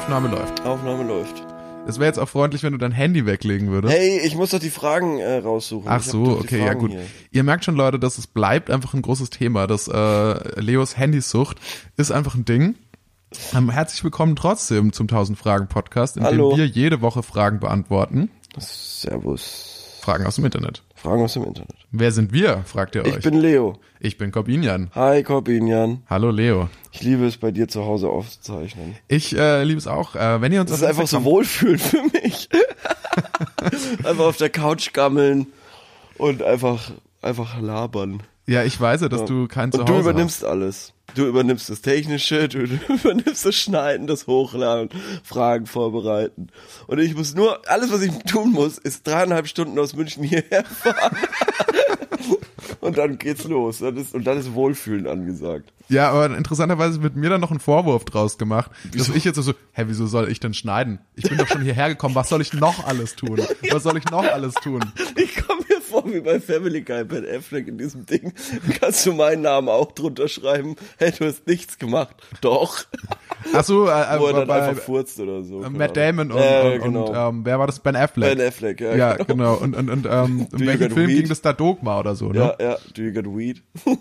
Aufnahme läuft. Aufnahme läuft. Es wäre jetzt auch freundlich, wenn du dein Handy weglegen würdest. Hey, ich muss doch die Fragen äh, raussuchen. Ach so, okay, ja Fragen gut. hier. Ihr merkt schon, Leute, dass es bleibt einfach ein großes Thema. Das äh, Leos Handysucht ist einfach ein Ding. Ähm, herzlich willkommen trotzdem zum 1000 Fragen Podcast, in Hallo. dem wir jede Woche Fragen beantworten. Servus. Fragen aus dem Internet. Fragen aus dem Internet. Wer sind wir? fragt ihr Ich euch. bin Leo. ich bin Corbinian. Hi Corbinian. Hallo Leo. Ich liebe es, bei dir zu Hause aufzuzeichnen. Ich äh, liebe es auch. Äh, wenn ihr uns Das ist einfach so wohlfühlen für mich. einfach auf der Couch gammeln und einfach, einfach labern. Ja, ich weiß ja, dass du kein Und Zuhause du übernimmst alles. Du übernimmst das Technische, du, übernimmst das Schneiden, das Hochladen, Fragen vorbereiten. Und ich muss nur, alles was ich tun muss, ist dreieinhalb Stunden aus München hierher fahren. und dann geht's los. Dann ist, und dann ist Wohlfühlen angesagt. hast. Ja, aber interessanterweise wird mir dann noch ein Vorwurf draus gemacht, dass ich jetzt so, hä, wieso soll ich denn schneiden? Ich bin doch schon hierher gekommen, was soll ich noch alles tun? Was soll ich noch alles tun? Ich komme mir vor wie bei Family Guy Ben Affleck in diesem Ding. Kannst du meinen Namen auch drunter schreiben? Hey, du hast nichts gemacht. Doch. Ach so, äh, Wo er äh, dann bei einfach furzt oder so. äh, Matt. Damon und, und, genau. und ähm, wer war das? Ben Affleck. Ben Affleck, ja. ja, genau. genau. Und, und, und ähm, in welchem Film weed? ging das da Dogma oder so, ne? Ja, ja. Do you get weed?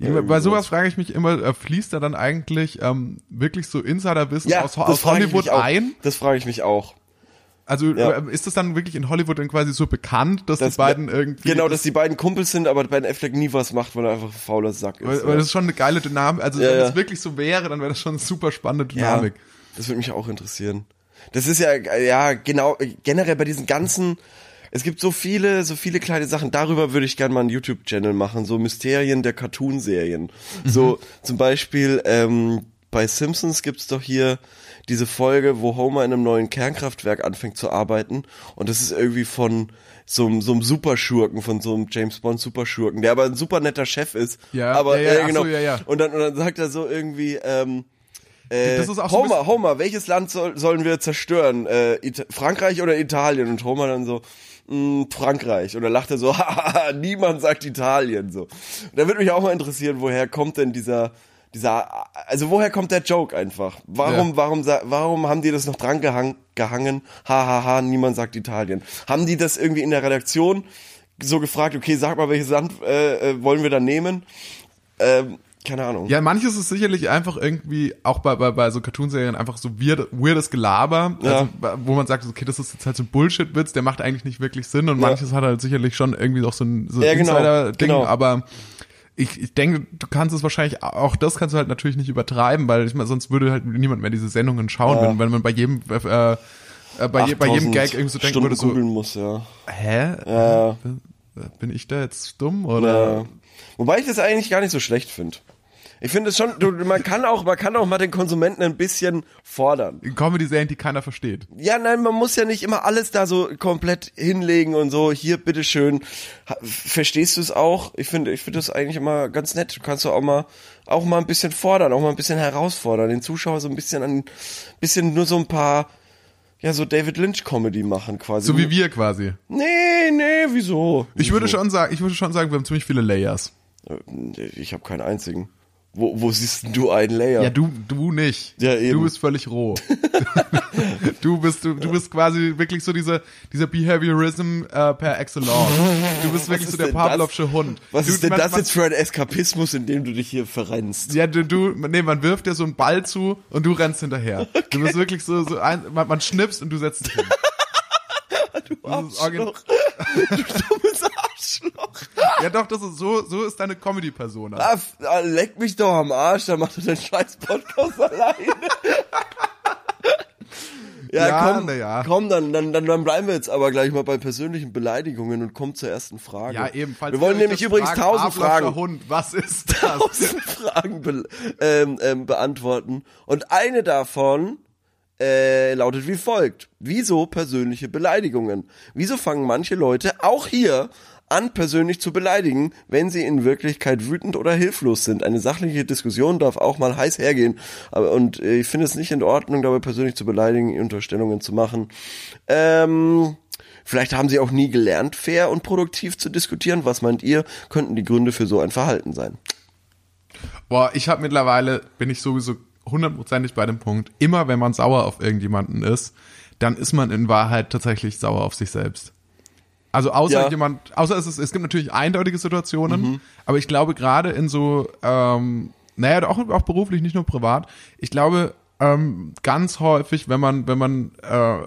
Ja, bei sowas frage ich mich immer, äh, fließt da dann eigentlich ähm, wirklich so Insiderwissen Ja, aus, aus Hollywood ein? Das frage ich mich auch. Also Ja. äh, ist das dann wirklich in Hollywood dann quasi so bekannt, dass Das- die beiden irgendwie... Genau, dass die beiden Kumpels sind, aber Ben Affleck nie was macht, weil er einfach ein fauler Sack ist. weil, ja. weil das ist schon eine geile Dynamik. Also Ja, wenn das wirklich so wäre, dann wäre das schon eine super spannende Dynamik. das würde mich auch interessieren. Das ist ja, ja, genau, generell bei diesen ganzen, es gibt so viele, so viele kleine Sachen. Darüber würde ich gerne mal einen YouTube-Channel machen, so Mysterien der Cartoon-Serien. Mhm. So zum Beispiel ähm, bei Simpsons gibt's doch hier diese Folge, wo Homer in einem neuen Kernkraftwerk anfängt zu arbeiten und das ist irgendwie von so, einem- so einem Superschurken, von so einem James Bond Superschurken, der aber ein super netter Chef ist. Ja, aber ja, ja, äh, genau. so, ja, ja. Und dann und dann sagt er so irgendwie ähm, äh, Das ist auch so Homer, Homer, welches Land soll, sollen wir zerstören? Äh, Frankreich oder Italien? Und Homer dann so, mh, Frankreich. Und dann lacht er so, niemand sagt Italien. So. Und da würde mich auch mal interessieren, woher kommt denn dieser, dieser, also woher kommt der Joke einfach? Warum, Ja. warum, warum haben die das noch dran gehang, gehangen? Hahaha, niemand sagt Italien. Haben die das irgendwie in der Redaktion so gefragt, okay, sag mal, welches Land äh, äh, wollen wir da nehmen? Ähm, keine Ahnung. Ja, manches ist sicherlich einfach irgendwie, auch bei, bei, bei so Cartoonserien, einfach so weird, weirdes Gelaber, Ja. also, wo man sagt, okay, das ist jetzt halt so ein Bullshit-Witz, der macht eigentlich nicht wirklich Sinn und Ja. manches hat halt sicherlich schon irgendwie auch so ein, so ein Ja, genau, Insider-Ding, genau. aber ich, ich denke, du kannst es wahrscheinlich, auch das kannst du halt natürlich nicht übertreiben, weil ich meine, sonst würde halt niemand mehr diese Sendungen schauen, Ja. wenn, wenn man bei jedem, äh, äh, bei, je, bei jedem 8000 Gag irgendwie so denken Stunden würde, so, muss, ja. hä? Ja. Bin ich da jetzt dumm oder? Ja. Wobei ich das eigentlich gar nicht so schlecht finde. Ich finde es schon, du, man kann auch, man kann auch mal den Konsumenten ein bisschen fordern. Comedy-Serien, die keiner versteht. Ja, nein, man muss ja nicht immer alles da so komplett hinlegen und so, hier, bitteschön. Verstehst du es auch? Ich finde, ich finde das eigentlich immer ganz nett. Du kannst auch mal, auch mal ein bisschen fordern, auch mal ein bisschen herausfordern, den Zuschauer so ein bisschen an, bisschen nur so ein paar, ja, so David Lynch Comedy machen quasi. So wie wir quasi. Nee, nee, wieso? Ich würde schon sagen, ich würde schon sagen, wir haben ziemlich viele Layers. Ich habe keinen einzigen. Wo, wo siehst denn du einen Layer? Ja, du, du nicht. Ja, eben. Du bist völlig roh. du bist, du, du bist quasi wirklich so dieser, dieser Behaviorism äh, per excellence. Du bist wirklich so der das? Pavlovsche Hund. Was du, ist denn man, das man, jetzt für ein Eskapismus, in dem du dich hier verrennst? Ja, du, du, nee, man wirft dir so einen Ball zu und du rennst hinterher. Du bist wirklich so, so ein, man, man schnippst und du setzt dich hin. Du Arschloch. du dummes Arschloch. Ja doch, das ist so, so ist deine Comedy-Persona. Ah, ah, leck mich doch am Arsch, dann mach doch deinen scheiß Podcast alleine. Ja, Ja, komm, na ja. komm, dann, dann, dann, dann bleiben wir jetzt aber gleich mal bei persönlichen Beleidigungen und kommen zur ersten Frage. Ja, eben. Falls wir wollen nämlich übrigens tausend Fragen. Hund, was ist das? tausend Fragen be ähm, ähm, beantworten. Und eine davon äh, lautet wie folgt. Wieso persönliche Beleidigungen? Wieso fangen manche Leute auch hier an, persönlich zu beleidigen, wenn sie in Wirklichkeit wütend oder hilflos sind? Eine sachliche Diskussion darf auch mal heiß hergehen. Aber, und äh, ich finde es nicht in Ordnung, dabei persönlich zu beleidigen, Unterstellungen zu machen. Ähm, Vielleicht haben sie auch nie gelernt, fair und produktiv zu diskutieren. Was meint ihr, könnten die Gründe für so ein Verhalten sein? Boah, ich habe mittlerweile, bin ich sowieso hundertprozentig bei dem Punkt, immer wenn man sauer auf irgendjemanden ist, dann ist man in Wahrheit tatsächlich sauer auf sich selbst. Also außer Ja. jemand, außer es, ist, es gibt natürlich eindeutige Situationen, aber ich glaube gerade in so, ähm, naja, auch, auch beruflich, nicht nur privat, ich glaube ähm, ganz häufig, wenn man, wenn man, äh,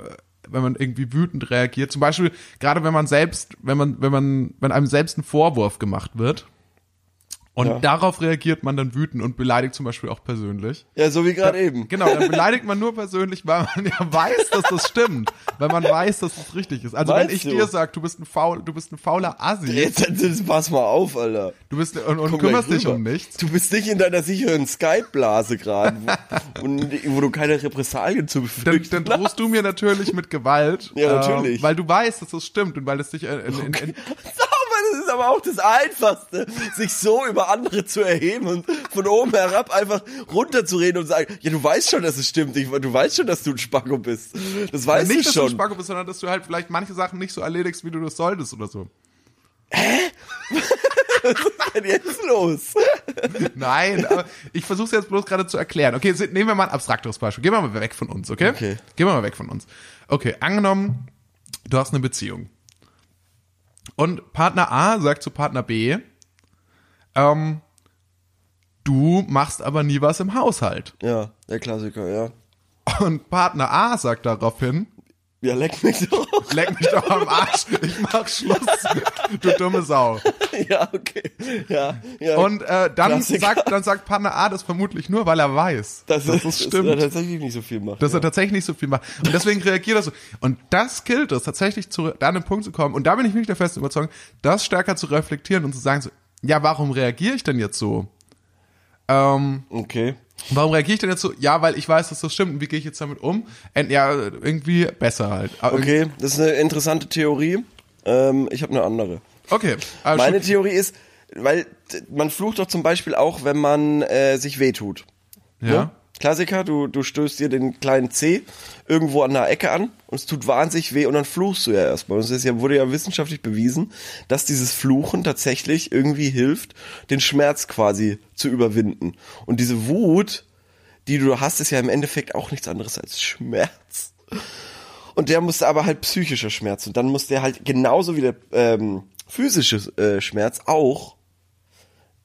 wenn man irgendwie wütend reagiert, zum Beispiel gerade wenn man selbst, wenn man, wenn man, wenn einem selbst ein Vorwurf gemacht wird und Ja. darauf reagiert man dann wütend und beleidigt zum Beispiel auch persönlich. Ja, so wie gerade eben. Genau, dann beleidigt man nur persönlich, weil man ja weiß, dass das stimmt. Weil man weiß, dass das richtig ist. Also wenn Meinst ich du? dir sag, du bist ein faul, du bist ein fauler Assi, Jetzt, jetzt pass mal auf, Alter. du bist und, und kümmerst dich um nichts. Du bist nicht in deiner sicheren Skype-Blase gerade, wo, und- wo du keine Repressalien zu Dann, befürchten dann drohst du mir natürlich mit Gewalt, Ja, natürlich. ähm, weil du weißt, dass das stimmt und weil es dich in, in, in, in, Aber das ist aber auch das Einfachste, sich so über andere zu erheben und von oben herab einfach runterzureden und sagen, ja, du weißt schon, dass es stimmt, ich, du weißt schon, dass du ein Spacko bist. Das weißt nicht, du dass du ein schon. Spacko bist, sondern dass du halt vielleicht manche Sachen nicht so erledigst, wie du das solltest oder so. Was ist denn jetzt los? Nein, aber ich versuche es jetzt bloß gerade zu erklären. Okay, nehmen wir mal ein abstrakteres Beispiel. Gehen wir mal weg von uns, okay? Okay. Gehen wir mal weg von uns. Okay, angenommen, du hast eine Beziehung. Und Partner A sagt zu Partner B, ähm, du machst aber nie was im Haushalt. Ja, der Klassiker, ja. Und Partner A sagt daraufhin, Ja, leck mich doch. leck mich doch am Arsch, ich mach Schluss, du dumme Sau. ja, okay. Ja, ja. Und äh, dann, Klassiker. sagt, dann sagt Partner A das vermutlich nur, weil er weiß, das, dass ist, das dass stimmt. er tatsächlich nicht so viel macht. dass ja. er tatsächlich nicht so viel macht. Und deswegen reagiert er so. Und das gilt es, tatsächlich zu da an den Punkt zu kommen. Und da bin ich nicht der festen Überzeugung, das stärker zu reflektieren und zu sagen so, ja, warum reagiere ich denn jetzt so? Ähm, okay. Warum reagiere ich denn jetzt so? Ja, weil ich weiß, dass das stimmt. Und wie gehe ich jetzt damit um? Ja, irgendwie besser halt. Aber Okay, das ist eine interessante Theorie. Ähm, ich habe eine andere. Okay. Also Meine Theorie ist, weil man flucht doch zum Beispiel auch, wenn man äh, sich wehtut. ja. Ne? Klassiker, du, du stößt dir den kleinen C irgendwo an der Ecke an und es tut wahnsinnig weh und dann fluchst du ja erstmal. Und es ist ja, wurde ja wissenschaftlich bewiesen, dass dieses Fluchen tatsächlich irgendwie hilft, den Schmerz quasi zu überwinden. Und diese Wut, die du hast, ist ja im Endeffekt auch nichts anderes als Schmerz. Und der musste aber halt psychischer Schmerz. Und dann muss der halt genauso wie der ähm, physische äh, Schmerz auch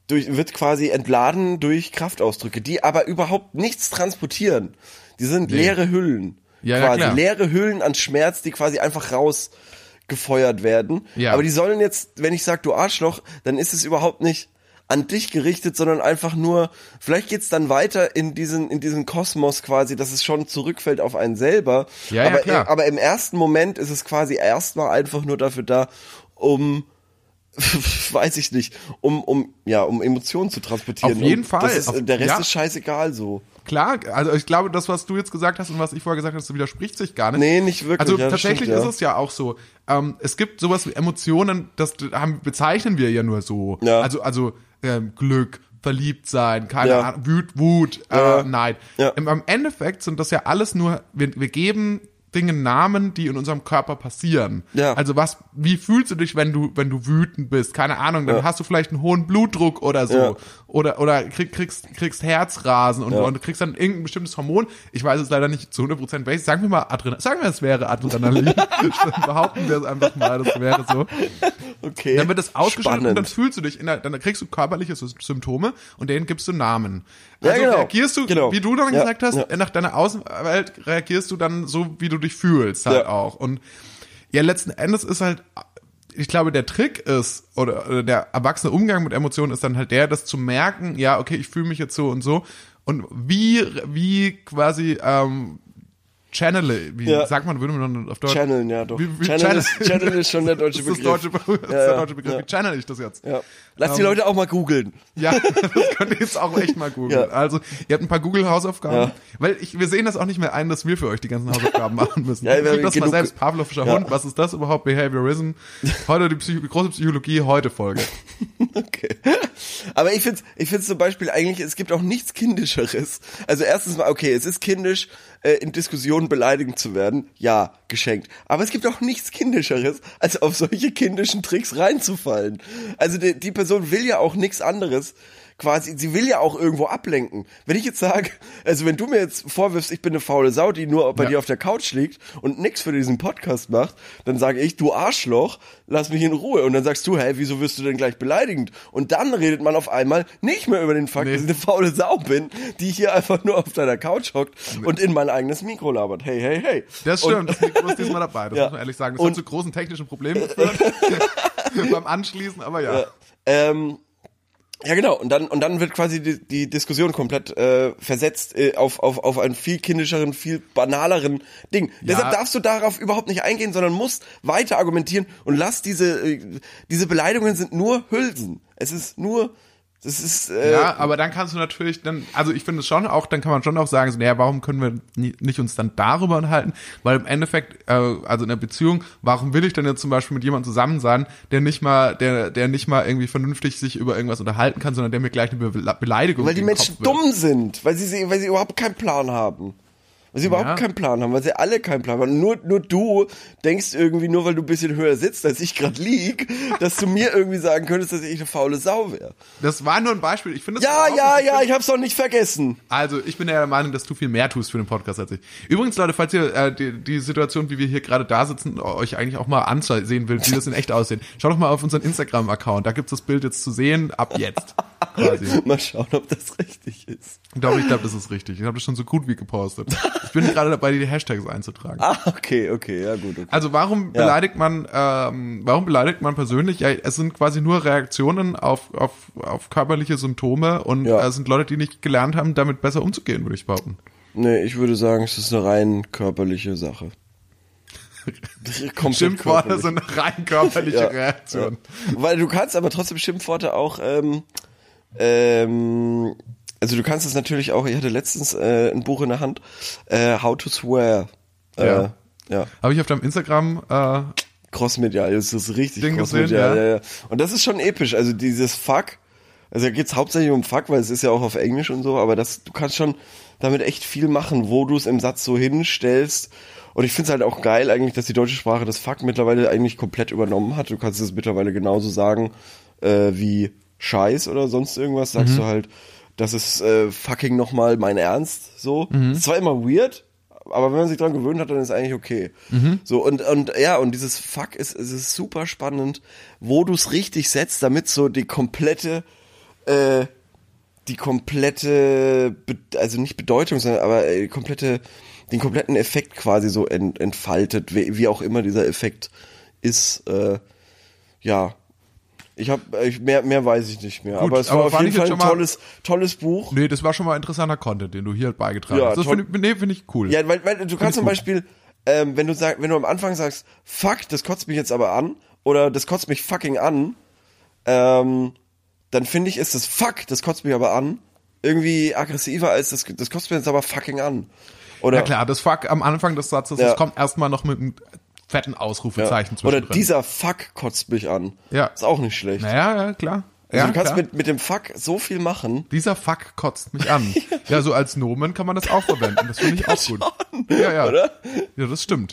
durch, wird quasi entladen durch Kraftausdrücke, die aber überhaupt nichts transportieren. Die sind leere Hüllen. Ja, ja, quasi klar. leere Hüllen an Schmerz, die quasi einfach rausgefeuert werden. Ja. Aber die sollen jetzt, wenn ich sag du Arschloch, dann ist es überhaupt nicht an dich gerichtet, sondern einfach nur, vielleicht geht's dann weiter in diesen, in diesen Kosmos quasi, dass es schon zurückfällt auf einen selber. Ja, ja, aber, klar. aber im ersten Moment ist es quasi erstmal einfach nur dafür da, um weiß ich nicht, um, um, ja, um Emotionen zu transportieren. Auf jeden Und Fall. Ist, Auf- der Rest ja. ist scheißegal so. Klar, also ich glaube, das, was du jetzt gesagt hast und was ich vorher gesagt habe, widerspricht sich gar nicht. Nee, nicht wirklich, Also ja, tatsächlich stimmt, ja. ist es ja auch so. Ähm, es gibt sowas wie Emotionen, das haben, bezeichnen wir ja nur so. Ja. Also, also ähm, Glück, verliebt sein, keine. Ahnung, Wut, Wut, äh, Neid. Im, Im Endeffekt sind das ja alles nur, wir, wir geben Dinge Namen, die in unserem Körper passieren. Ja. Also was, wie fühlst du dich, wenn du, wenn du wütend bist? Keine Ahnung, dann hast du vielleicht einen hohen Blutdruck oder so. Ja. Oder, oder krieg, kriegst, kriegst Herzrasen und, Ja. und kriegst dann irgendein bestimmtes Hormon. Ich weiß es leider nicht zu 100% welches. Sagen wir mal Adrenalin. Sagen wir, es wäre Adrenalin. Behaupten wir es einfach mal, das wäre so. Okay. Dann wird das ausgeschüttet und dann fühlst du dich, in der, dann kriegst du körperliche Symptome und denen gibst du Namen. Ja, Also genau. reagierst du, Genau. wie du dann Ja, gesagt hast, ja. nach deiner Außenwelt reagierst du dann so, wie du dich fühlst halt Ja. auch. Und ja, letzten Endes ist halt, ich glaube, der Trick ist, oder, oder der erwachsene Umgang mit Emotionen ist dann halt der, das zu merken, ja, okay, ich fühle mich jetzt so und so. Und wie, wie quasi, ähm, Channel, wie Ja. sagt man, würde man auf Deutsch? Channeln, ja doch. Wie, wie Channel, ist, Channel ist schon der deutsche das ist Begriff. das deutsche, das ist Ja, der deutsche Begriff. Wie channel ich das jetzt? Ja. Lass die Leute auch mal googeln. Ja, das könnt ihr jetzt auch echt mal googeln. Also, ihr habt ein paar Google-Hausaufgaben. Weil ich, wir sehen das auch nicht mehr ein, dass wir für euch die ganzen Hausaufgaben machen müssen. Ja, wir- das mal selbst. Pavlovischer. Hund, was ist das überhaupt? Behaviorism. Heute die Psycho große Psychologie, heute Folge. Okay. Aber ich finde ich find's zum Beispiel eigentlich, es gibt auch nichts Kindischeres. Also erstens mal, okay, es ist kindisch, äh, in Diskussionen beleidigend zu werden. Ja, geschenkt. Aber es gibt auch nichts Kindischeres, als auf solche kindischen Tricks reinzufallen. Also die, die Person will ja auch nichts anderes quasi, sie will ja auch irgendwo ablenken. Wenn ich jetzt sage, also wenn du mir jetzt vorwirfst, ich bin eine faule Sau, die nur bei Ja. dir auf der Couch liegt und nix für diesen Podcast macht, dann sage ich, du Arschloch, lass mich in Ruhe. Und dann sagst du, hey, wieso wirst du denn gleich beleidigend? Und dann redet man auf einmal nicht mehr über den Fakt, Nee. dass ich eine faule Sau bin, die hier einfach nur auf deiner Couch hockt und in mein eigenes Mikro labert. Hey, hey, hey. Das Und- stimmt, das Mikro ist diesmal dabei, das Ja. muss man ehrlich sagen. Das Und- hat zu großen technischen Problemen geführt beim Anschließen, aber ja. Ähm, ja, genau. Und dann, und dann wird quasi die, die Diskussion komplett äh, versetzt äh, auf, auf, auf einen viel kindischeren, viel banaleren Ding. Deshalb darfst du darauf überhaupt nicht eingehen, sondern musst weiter argumentieren und lass diese, äh, diese Beleidigungen sind nur Hülsen. Es ist nur, das ist, äh, Ja, aber dann kannst du natürlich dann, also ich finde es schon auch, dann kann man schon auch sagen, so, naja, warum können wir nie, nicht uns dann darüber unterhalten? Weil im Endeffekt, äh, also in einer Beziehung, warum will ich denn jetzt zum Beispiel mit jemandem zusammen sein, der nicht mal, der, der nicht mal irgendwie vernünftig sich über irgendwas unterhalten kann, sondern der mir gleich eine Be Beleidigung weil die Menschen dumm sind, weil sie, weil sie überhaupt keinen Plan haben. Weil sie überhaupt Ja. keinen Plan haben, weil sie alle keinen Plan haben. Nur, nur du denkst irgendwie, nur weil du ein bisschen höher sitzt, als ich gerade lieg, dass du mir irgendwie sagen könntest, dass ich eine faule Sau wäre. Das war nur ein Beispiel. Ich finde Ja, ja, ich ja, find- ich hab's doch nicht vergessen. Also, ich bin ja der Meinung, dass du viel mehr tust für den Podcast als ich. Übrigens, Leute, falls ihr äh, die, die Situation, wie wir hier gerade da sitzen, euch eigentlich auch mal ansehen will, wie das in echt aussehen, schaut doch mal auf unseren Instagram-Account. Da gibt's das Bild jetzt zu sehen, ab jetzt. Quasi. Mal schauen, ob das richtig ist. Doch, ich glaube, das ist richtig. Ich habe das schon so gut wie gepostet. Ich bin gerade dabei, die Hashtags einzutragen. Ah, okay, okay, ja gut. Okay. Also warum beleidigt man, ähm, warum beleidigt man persönlich? Ja, es sind quasi nur Reaktionen auf, auf, auf körperliche Symptome und Ja. äh, es sind Leute, die nicht gelernt haben, damit besser umzugehen, würde ich behaupten. Nee, ich würde sagen, es ist eine rein körperliche Sache. Schimpfworte sind eine rein körperliche Ja, Reaktion. Ja. Weil du kannst aber trotzdem Schimpfworte auch, ähm, ähm, also du kannst es natürlich auch, ich hatte letztens äh, ein Buch in der Hand, äh, How to Swear. Äh, Ja. ja. Habe ich auf deinem Instagram, äh, Crossmedial, das ist richtig Ding gesehen, crossmedial. ja. Ja. Ja, Und das ist schon episch, also dieses Fuck, also da geht's hauptsächlich um Fuck, weil es ist ja auch auf Englisch und so, aber das, du kannst schon damit echt viel machen, wo du es im Satz so hinstellst. Und ich finde es halt auch geil eigentlich, dass die deutsche Sprache das Fuck mittlerweile eigentlich komplett übernommen hat. Du kannst es mittlerweile genauso sagen äh, wie Scheiß oder sonst irgendwas. Sagst du halt, das ist äh, fucking nochmal mein Ernst. So. Ist zwar immer weird, aber wenn man sich dran gewöhnt hat, dann ist eigentlich okay. So, und, und ja, und dieses Fuck ist, es ist super spannend, wo du es richtig setzt, damit so die komplette, äh, die komplette, also nicht Bedeutung, sondern aber äh, komplette, den kompletten Effekt quasi so ent, entfaltet, wie, wie auch immer dieser Effekt ist. Äh, ja. Ich habe ich, mehr mehr weiß ich nicht mehr, Gut, aber es war aber auf jeden Fall ein tolles tolles Buch. nee, das war schon mal interessanter Content, den du hier beigetragen Ja, hast. Das finde nee, finde ich cool. Ja, weil, weil du kannst zum. Beispiel, ähm, wenn du sag, wenn du am Anfang sagst, fuck, das kotzt mich jetzt aber an, oder das kotzt mich fucking an, ähm, dann finde ich, ist das fuck, das kotzt mich aber an, irgendwie aggressiver als das, das kotzt mich jetzt aber fucking an. Oder, Ja klar, das Fuck am Anfang des Satzes, Ja. das kommt erstmal noch mit einem fetten ja. Ausrufezeichen oder zwischendrin. dieser fuck kotzt mich an. Ja. Ist auch nicht schlecht. Naja, ja, klar. Also ja, du kannst klar. mit, mit dem fuck so viel machen. Dieser Fuck kotzt mich an. ja, so als Nomen kann man das auch verwenden. Das finde ich auch gut. Ja, ja. Oder? Ja, das stimmt.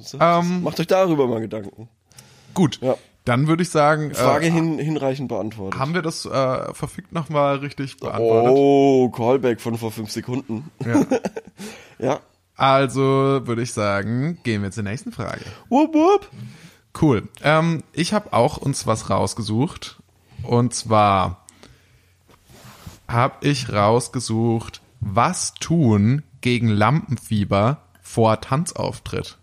So, Ähm, Macht euch darüber mal Gedanken. Gut. Ja. Dann würde ich sagen, Frage äh, hin, hinreichend beantwortet. haben wir das äh, verfickt nochmal richtig beantwortet. Oh, Callback von vor fünf Sekunden. Ja. Ja. Also würde ich sagen, gehen wir zur nächsten Frage. Wupp, wupp. Cool. Ähm, ich habe auch uns was rausgesucht. Und zwar habe ich rausgesucht, was tun gegen Lampenfieber vor Tanzauftritt.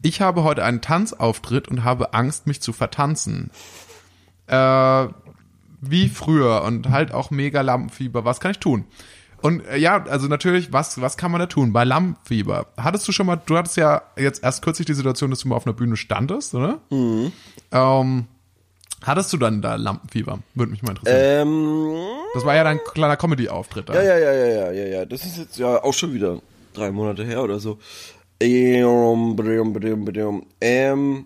Ich habe heute einen Tanzauftritt und habe Angst, mich zu vertanzen. Äh, wie früher und halt auch mega Lampenfieber. Was kann ich tun? Und äh, ja, also natürlich, was, was kann man da tun bei Lampenfieber? Hattest du schon mal, du hattest ja jetzt erst kürzlich die Situation, dass du mal auf einer Bühne standest, oder? Mhm. Ähm, hattest du dann da Lampenfieber? Würde mich mal interessieren. Ähm, das war ja dein kleiner Comedy-Auftritt ja, ja, ja, ja, ja, ja, ja. Das ist jetzt ja auch schon wieder drei Monate her oder so. Ähm. Ähm,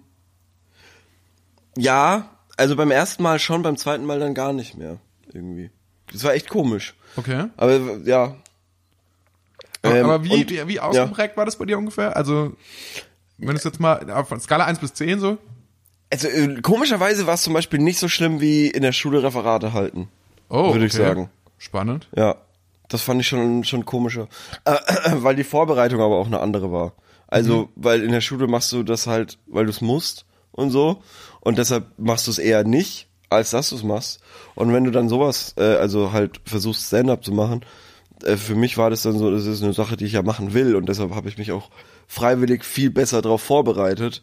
ja, also beim ersten Mal schon, beim zweiten Mal dann gar nicht mehr. Irgendwie. Das war echt komisch. Okay. Aber ja. Ähm, Aber wie, und- wie, wie ausgeprägt war das bei dir ungefähr? Also, wenn es jetzt mal auf Skala 1 bis 10 so? Also äh, komischerweise war es zum Beispiel nicht so schlimm wie in der Schule Referate halten. Oh, würde ich okay. sagen. Spannend. Ja, das fand ich schon, schon komischer. Äh, weil die Vorbereitung aber auch eine andere war. Also, weil in der Schule machst du das halt, weil du es musst und so. Und deshalb machst du es eher nicht, als dass du es machst. Und wenn du dann sowas, äh, also halt versuchst, Stand-up zu machen, äh, für mich war das dann so, das ist eine Sache, die ich ja machen will. Und deshalb habe ich mich auch freiwillig viel besser darauf vorbereitet.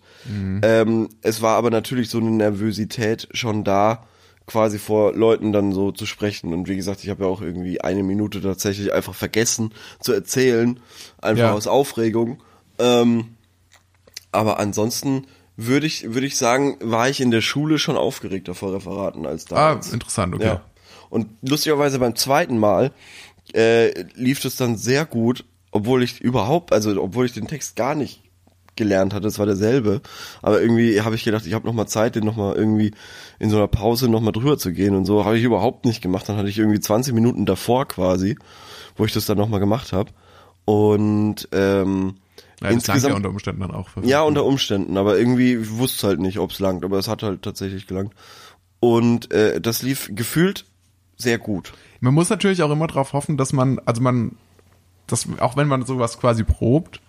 Ähm, es war aber natürlich so eine Nervosität schon da, quasi vor Leuten dann so zu sprechen. Und wie gesagt, ich habe ja auch irgendwie eine Minute tatsächlich einfach vergessen zu erzählen, einfach Ja. aus Aufregung. Ähm, aber ansonsten würde ich, würde ich sagen, war ich in der Schule schon aufgeregter vor Referaten als Ah, damals. interessant, okay. Ja. Und lustigerweise beim zweiten Mal äh, lief es dann sehr gut, obwohl ich überhaupt, also obwohl ich den Text gar nicht gelernt hatte, es war derselbe, aber irgendwie habe ich gedacht, ich habe noch mal Zeit, den noch mal irgendwie in so einer Pause noch mal drüber zu gehen und so habe ich überhaupt nicht gemacht. Dann hatte ich irgendwie 20 Minuten davor quasi, wo ich das dann noch mal gemacht habe und ähm, Ja, das langt ja insgesamt unter Umständen dann auch. ja, unter Umständen, aber irgendwie ich wusste halt nicht, ob es langt, aber es hat halt tatsächlich gelangt. Und äh, das lief gefühlt sehr gut. Man muss natürlich auch immer darauf hoffen, dass man, also man, dass, auch wenn man sowas quasi probt,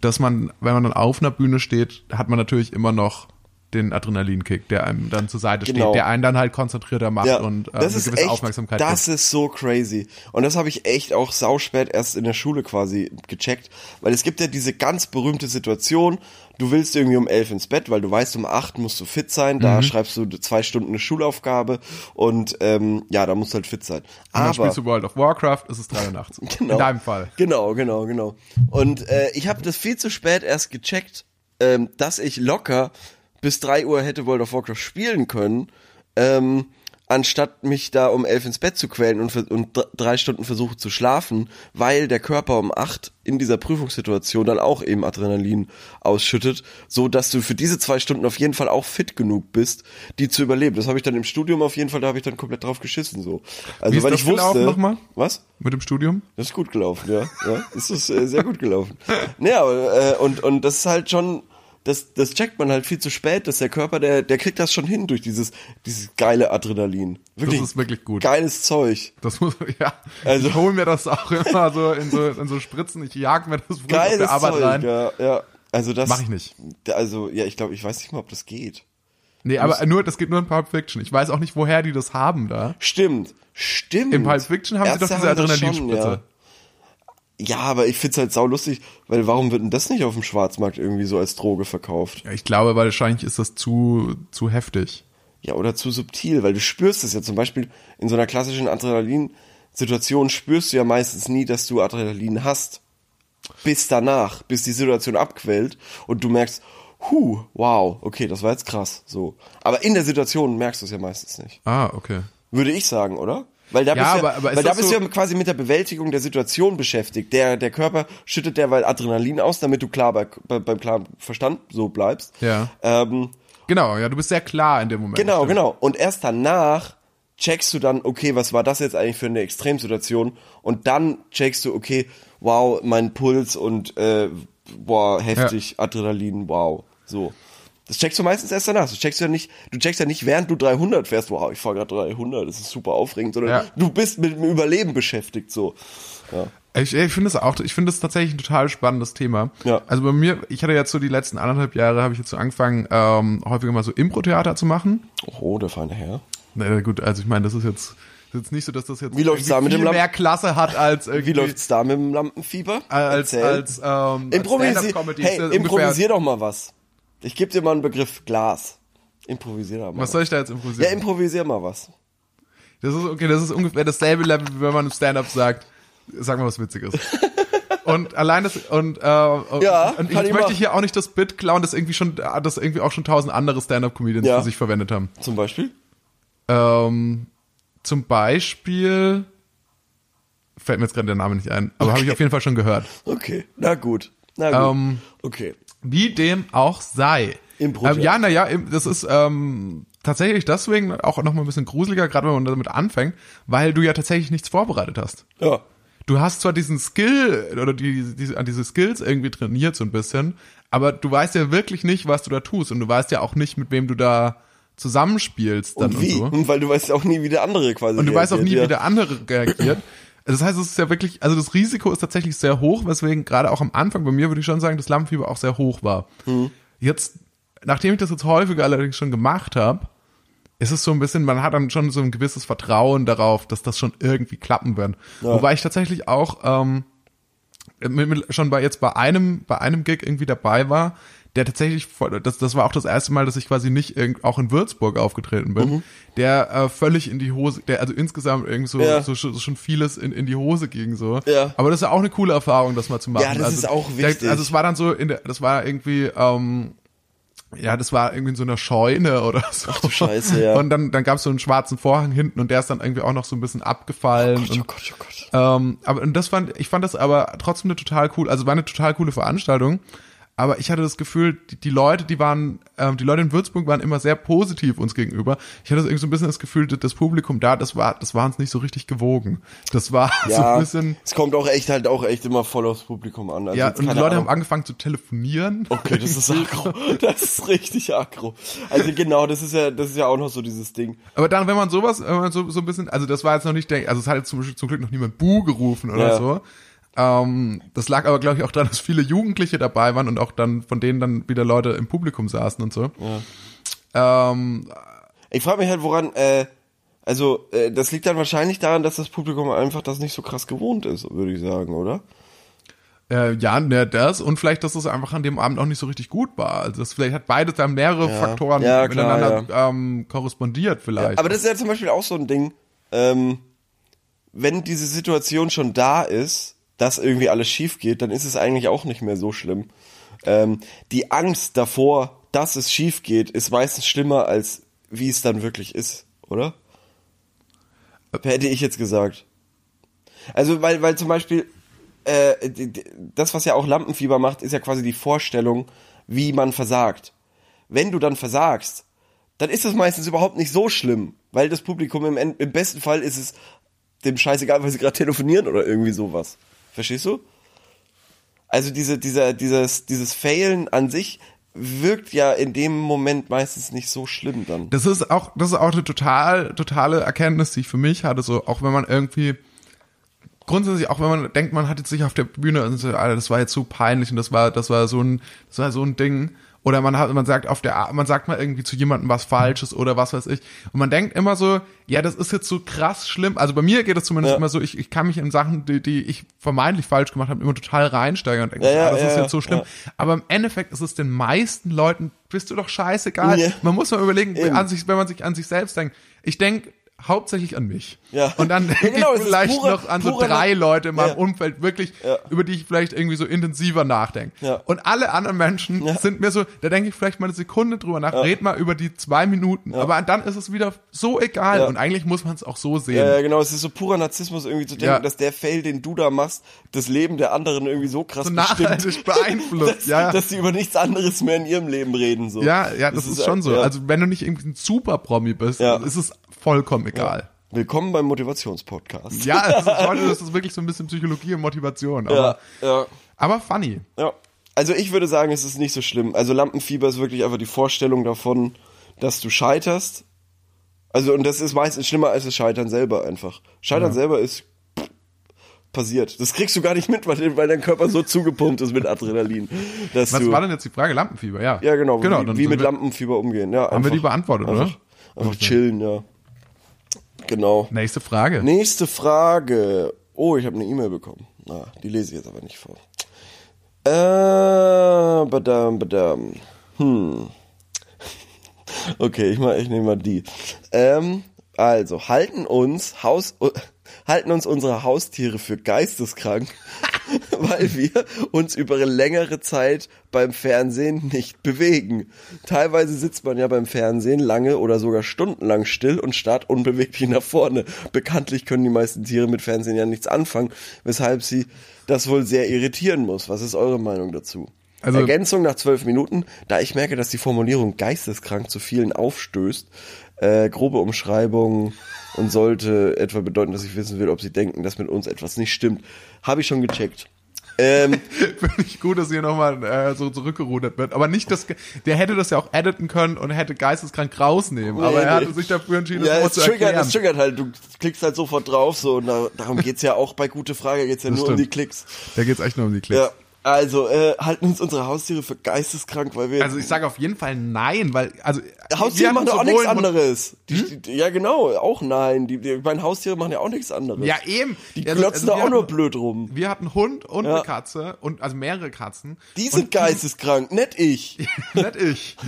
dass man, wenn man dann auf einer Bühne steht, hat man natürlich immer noch den Adrenalinkick, der einem dann zur Seite Genau. steht, der einen dann halt konzentrierter macht Ja, und äh, das eine ist gewisse echt, Aufmerksamkeit das gibt. ist so crazy. Und das habe ich echt auch sauspät erst in der Schule quasi gecheckt, weil es gibt ja diese ganz berühmte Situation, du willst irgendwie um elf ins Bett, weil du weißt, um acht musst du fit sein, Mhm. da schreibst du zwei Stunden eine Schulaufgabe und ähm, ja, da musst du halt fit sein. Und dann Aber spielst du World of Warcraft, ist es drei Uhr nachts. Genau. In deinem Fall. Genau, genau, genau. Und äh, ich habe das viel zu spät erst gecheckt, ähm, dass ich locker bis drei Uhr hätte World of Warcraft spielen können, ähm, anstatt mich da um elf ins Bett zu quälen und, und dr- drei Stunden versuche zu schlafen, weil der Körper um acht in dieser Prüfungssituation dann auch eben Adrenalin ausschüttet, so dass du für diese zwei Stunden auf jeden Fall auch fit genug bist, die zu überleben. Das habe ich dann im Studium auf jeden Fall, da habe ich dann komplett drauf geschissen so. Also Wie ist weil das ich wusste, gelaufen nochmal? was? Mit dem Studium? Das ist gut gelaufen, ja. ja das ist äh, sehr gut gelaufen. Naja, äh, und, und das ist halt schon, das, das checkt man halt viel zu spät, dass der Körper, der, der kriegt das schon hin durch dieses, dieses geile Adrenalin. Wirklich ist wirklich gut. Geiles Zeug. Das muss, ja. Also- ich hole mir das auch immer so in so, in so Spritzen, ich jag mir das früh auf Geiles der Arbeit Zeug, rein. ja, ja. Also das. Mach ich nicht. Also, ja, ich glaube, ich weiß nicht mal, ob das geht. Nee, aber nur, das geht nur in Pulp Fiction. Ich weiß auch nicht, woher die das haben da. Stimmt, stimmt. In Pulp Fiction haben sie doch Ärzte diese das Adrenalinspritze. Ja. Ja, aber ich find's halt saulustig, weil warum wird denn das nicht auf dem Schwarzmarkt irgendwie so als Droge verkauft? Ja, ich glaube, weil wahrscheinlich ist das zu, zu heftig. Ja, oder zu subtil, weil du spürst es ja zum Beispiel in so einer klassischen Adrenalin-Situation spürst du ja meistens nie, dass du Adrenalin hast. Bis danach, bis die Situation abquellt und du merkst, hu, wow, okay, das war jetzt krass, so. Aber in der Situation merkst du es ja meistens nicht. Ah, okay. Würde ich sagen, oder? Weil da Ja, bist, aber- ja, aber weil da bist so- du ja quasi mit der Bewältigung der Situation beschäftigt. Der, der Körper schüttet derweil Adrenalin aus, damit du klar bei, bei, beim klaren Verstand so bleibst. Ja. Ähm, Genau, ja, du bist sehr klar in dem Moment. Genau, Stimmt. genau. Und erst danach checkst du dann, okay, was war das jetzt eigentlich für eine Extremsituation? Und dann checkst du, okay, wow, mein Puls und äh, boah, heftig, Adrenalin, wow. So. Das checkst du meistens erst danach. Das checkst du ja nicht, du checkst ja nicht, während du 300 fährst, wow, ich fahr gerade 300, das ist super aufregend, sondern Ja. du bist mit dem Überleben beschäftigt, so. Ja. Ich, ich finde es auch, ich finde es tatsächlich ein total spannendes Thema. Ja. Also bei mir, ich hatte jetzt so die letzten anderthalb Jahre, habe ich jetzt so angefangen, ähm, häufiger mal so Impro-Theater zu machen. Oh, der feine Herr. Na gut, also ich meine, das ist jetzt, ist jetzt nicht so, dass das jetzt Wie läuft's da mit dem viel Lamp- mehr Klasse hat als irgendwie Wie läuft's da mit dem Lampenfieber? als Erzähl. als ähm, Improvisier, als hey, improvisier doch mal was. Ich gebe dir mal einen Begriff Glas. Improvisier da mal. Was soll ich da jetzt ja, improvisieren? improvisier mal was. Das ist okay, das ist ungefähr dasselbe Level, wie wenn man im Stand-up sagt, sag mal was Witziges. Und allein das und, äh, Ja, und ich ich möchte hier auch nicht das Bit klauen, das irgendwie schon, das irgendwie auch schon tausend andere Stand-up-Comedians Ja. für sich verwendet haben. Zum Beispiel? Ähm, zum Beispiel fällt mir jetzt gerade der Name nicht ein, aber habe ich auf jeden Fall schon gehört. Okay, na gut. Na gut. Ähm, okay. Wie dem auch sei. Impro-Theater. Ähm, ja, naja, das ist ähm, tatsächlich deswegen auch noch mal ein bisschen gruseliger, gerade wenn man damit anfängt, weil du ja tatsächlich nichts vorbereitet hast. Ja. Du hast zwar diesen Skill oder die, diese, an diese Skills irgendwie trainiert so ein bisschen, aber du weißt ja wirklich nicht, was du da tust und du weißt ja auch nicht, mit wem du da zusammenspielst dann Und wie? und so. Weil du weißt auch nie, wie der andere quasi Und du weißt auch nie, reagiert, wie der andere reagiert. Das heißt, es ist ja wirklich, also das Risiko ist tatsächlich sehr hoch, weswegen gerade auch am Anfang bei mir würde ich schon sagen, das Lampenfieber auch sehr hoch war. Hm. Jetzt, nachdem ich das jetzt häufiger allerdings schon gemacht habe, ist es so ein bisschen, man hat dann schon so ein gewisses Vertrauen darauf, dass das schon irgendwie klappen wird. Wobei ich tatsächlich auch ähm, mit, mit, schon bei jetzt bei einem bei einem Gig irgendwie dabei war, der tatsächlich das das war auch das erste Mal, dass ich quasi nicht irgend, auch in Würzburg aufgetreten bin, Mhm. der äh, völlig in die Hose, der also insgesamt irgendwie so, Ja. so, schon- so schon vieles in, in die Hose ging so. Ja. Aber das ist ja auch eine coole Erfahrung, das mal zu machen. Ja, das also, ist auch der- wichtig. Also es war dann so in der, das war irgendwie ähm, ja, das war irgendwie in so einer Scheune oder so. Ach du Scheiße, ja. Und dann, dann gab es so einen schwarzen Vorhang hinten und der ist dann irgendwie auch noch so ein bisschen abgefallen. Oh und, Gott, oh Gott. ähm, aber und das fand, ich fand das aber trotzdem eine total cool, also war eine total coole Veranstaltung. Aber ich hatte das Gefühl, die, die Leute, die waren, ähm, die Leute in Würzburg waren immer sehr positiv uns gegenüber. Ich hatte irgendwie so ein bisschen das Gefühl, dass das Publikum da, das war, das war uns nicht so richtig gewogen. Das war so Ja, ein bisschen, es kommt auch echt halt auch echt immer voll aufs Publikum an. Also ja, und die Leute Ahnung. haben angefangen zu telefonieren. Okay, das ist aggro. Das ist richtig aggro. Also genau, das ist ja, das ist ja auch noch so dieses Ding. Aber dann, wenn man sowas, wenn man so, so ein bisschen, also das war jetzt noch nicht der, also es hat jetzt zum, zum Glück noch niemand Buh gerufen oder Ja. so. Ähm, das lag aber, glaube ich, auch daran, dass viele Jugendliche dabei waren und auch dann von denen dann wieder Leute im Publikum saßen und so. Ähm, Ich frage mich halt, woran, äh, also, äh, das liegt dann wahrscheinlich daran, dass das Publikum einfach das nicht so krass gewohnt ist, würde ich sagen, oder? äh, ja, ne, das und vielleicht, dass es einfach an dem Abend auch nicht so richtig gut war. Also das vielleicht hat beides dann mehrere Faktoren Ja, klar, miteinander ähm, korrespondiert vielleicht. Aber das ist ja zum Beispiel auch so ein Ding, ähm, wenn diese Situation schon da ist, dass irgendwie alles schief geht, dann ist es eigentlich auch nicht mehr so schlimm. Ähm, die Angst davor, dass es schief geht, ist meistens schlimmer, als wie es dann wirklich ist, oder? Hätte ich jetzt gesagt. Also, weil, weil zum Beispiel, äh, das, was ja auch Lampenfieber macht, ist ja quasi die Vorstellung, wie man versagt. Wenn du dann versagst, dann ist das meistens überhaupt nicht so schlimm, weil das Publikum im, im besten Fall ist es dem scheißegal, weil sie gerade telefonieren oder irgendwie sowas. Verstehst du? Also diese, dieser, dieses, dieses Failen an sich wirkt ja in dem Moment meistens nicht so schlimm dann. Das ist auch, das ist auch eine total, totale Erkenntnis, die ich für mich hatte, so, auch wenn man irgendwie, grundsätzlich, auch wenn man denkt, man hat jetzt sich auf der Bühne und so, Alter, das war jetzt so peinlich und das war, das war so ein, das war so ein Ding. Oder man hat, man sagt auf der, man sagt mal irgendwie zu jemandem was Falsches oder was weiß ich. Und man denkt immer so, ja, das ist jetzt so krass schlimm. Also bei mir geht es zumindest Ja. immer so, ich, ich kann mich in Sachen, die, die ich vermeintlich falsch gemacht habe, immer total reinsteigern und denke, Ja, ja, ah, das ist jetzt so schlimm. Aber im Endeffekt ist es den meisten Leuten, bist du doch scheißegal. Man muss mal überlegen, Eben. an sich, wenn man sich an sich selbst denkt. Ich denke hauptsächlich an mich. Ja. Und dann Ja, denke genau, es ich ist vielleicht pure- noch an so drei Leute in meinem Ja. Umfeld, wirklich, Ja. über die ich vielleicht irgendwie so intensiver nachdenke. Ja. Und alle anderen Menschen Ja. sind mir so, da denke ich vielleicht mal eine Sekunde drüber nach, red mal über die zwei Minuten. Aber dann ist es wieder so egal. Ja. Und eigentlich muss man es auch so sehen. Ja, ja, genau, es ist so purer Narzissmus irgendwie zu denken, Ja. dass der Fail, den du da machst, das Leben der anderen irgendwie so krass so nachhaltig beeinflusst. dass, ja, ja. dass sie über nichts anderes mehr in ihrem Leben reden. So. Ja, ja, das, ist, schon so. ja. Also wenn du nicht irgendwie ein Super-Promi bist, Ja. ist es vollkommen egal. Willkommen beim Motivationspodcast. Ja, es ist, heute ist es wirklich so ein bisschen Psychologie und Motivation. Aber, ja, ja. aber funny. Ja. Also ich würde sagen, es ist nicht so schlimm. Also Lampenfieber ist wirklich einfach die Vorstellung davon, dass du scheiterst. Also und das ist meistens schlimmer als das Scheitern selber einfach. Scheitern selber ist passiert. Das kriegst du gar nicht mit, weil, weil dein Körper so zugepumpt ist mit Adrenalin. Was du, war denn jetzt die Frage? Lampenfieber, ja. Ja, genau. genau wie wie mit Lampenfieber umgehen. Ja, Haben wir die beantwortet, einfach, oder? Einfach chillen, ja. Genau. Nächste Frage. Nächste Frage. Oh, ich habe eine E-Mail bekommen. Na, die lese ich jetzt aber nicht vor. Äh, badam, badam. Hm. Okay, ich ich nehme mal die. Ähm, also, halten uns Haus, halten uns unsere Haustiere für geisteskrank, weil wir uns über längere Zeit beim Fernsehen nicht bewegen. Teilweise sitzt man ja beim Fernsehen lange oder sogar stundenlang still und starrt unbeweglich nach vorne. Bekanntlich können die meisten Tiere mit Fernsehen ja nichts anfangen, weshalb sie das wohl sehr irritieren muss. Was ist eure Meinung dazu? Also- Ergänzung nach zwölf Minuten, da ich merke, dass die Formulierung geisteskrank zu vielen aufstößt, äh, grobe Umschreibung und sollte etwa bedeuten, dass ich wissen will, ob sie denken, dass mit uns etwas nicht stimmt. Habe ich schon gecheckt. Ähm, Finde ich gut, dass hier nochmal äh, so zurückgerudert wird. Aber nicht, dass der hätte das ja auch editen können und hätte geisteskrank rausnehmen. aber er hatte nee. sich dafür entschieden, ja, das es zu triggert, erklären. es triggert halt. Du klickst halt sofort drauf so und da, darum geht's ja auch bei gute Frage. Geht's ja Das nur um stimmt. die Klicks. Da geht's echt nur um die Klicks. Ja. Also äh, halten uns unsere Haustiere für geisteskrank, weil wir Also ich sage auf jeden Fall nein, weil also Haustiere machen doch auch nichts anderes. Die, die, ja genau, auch nein. Die, die meine Haustiere machen ja auch nichts anderes. Ja eben. Die Also- glotzen also da auch nur hatten- blöd rum. Wir hatten Hund und Ja. eine Katze und also mehrere Katzen. Die sind geisteskrank, nicht ich. Nicht ich.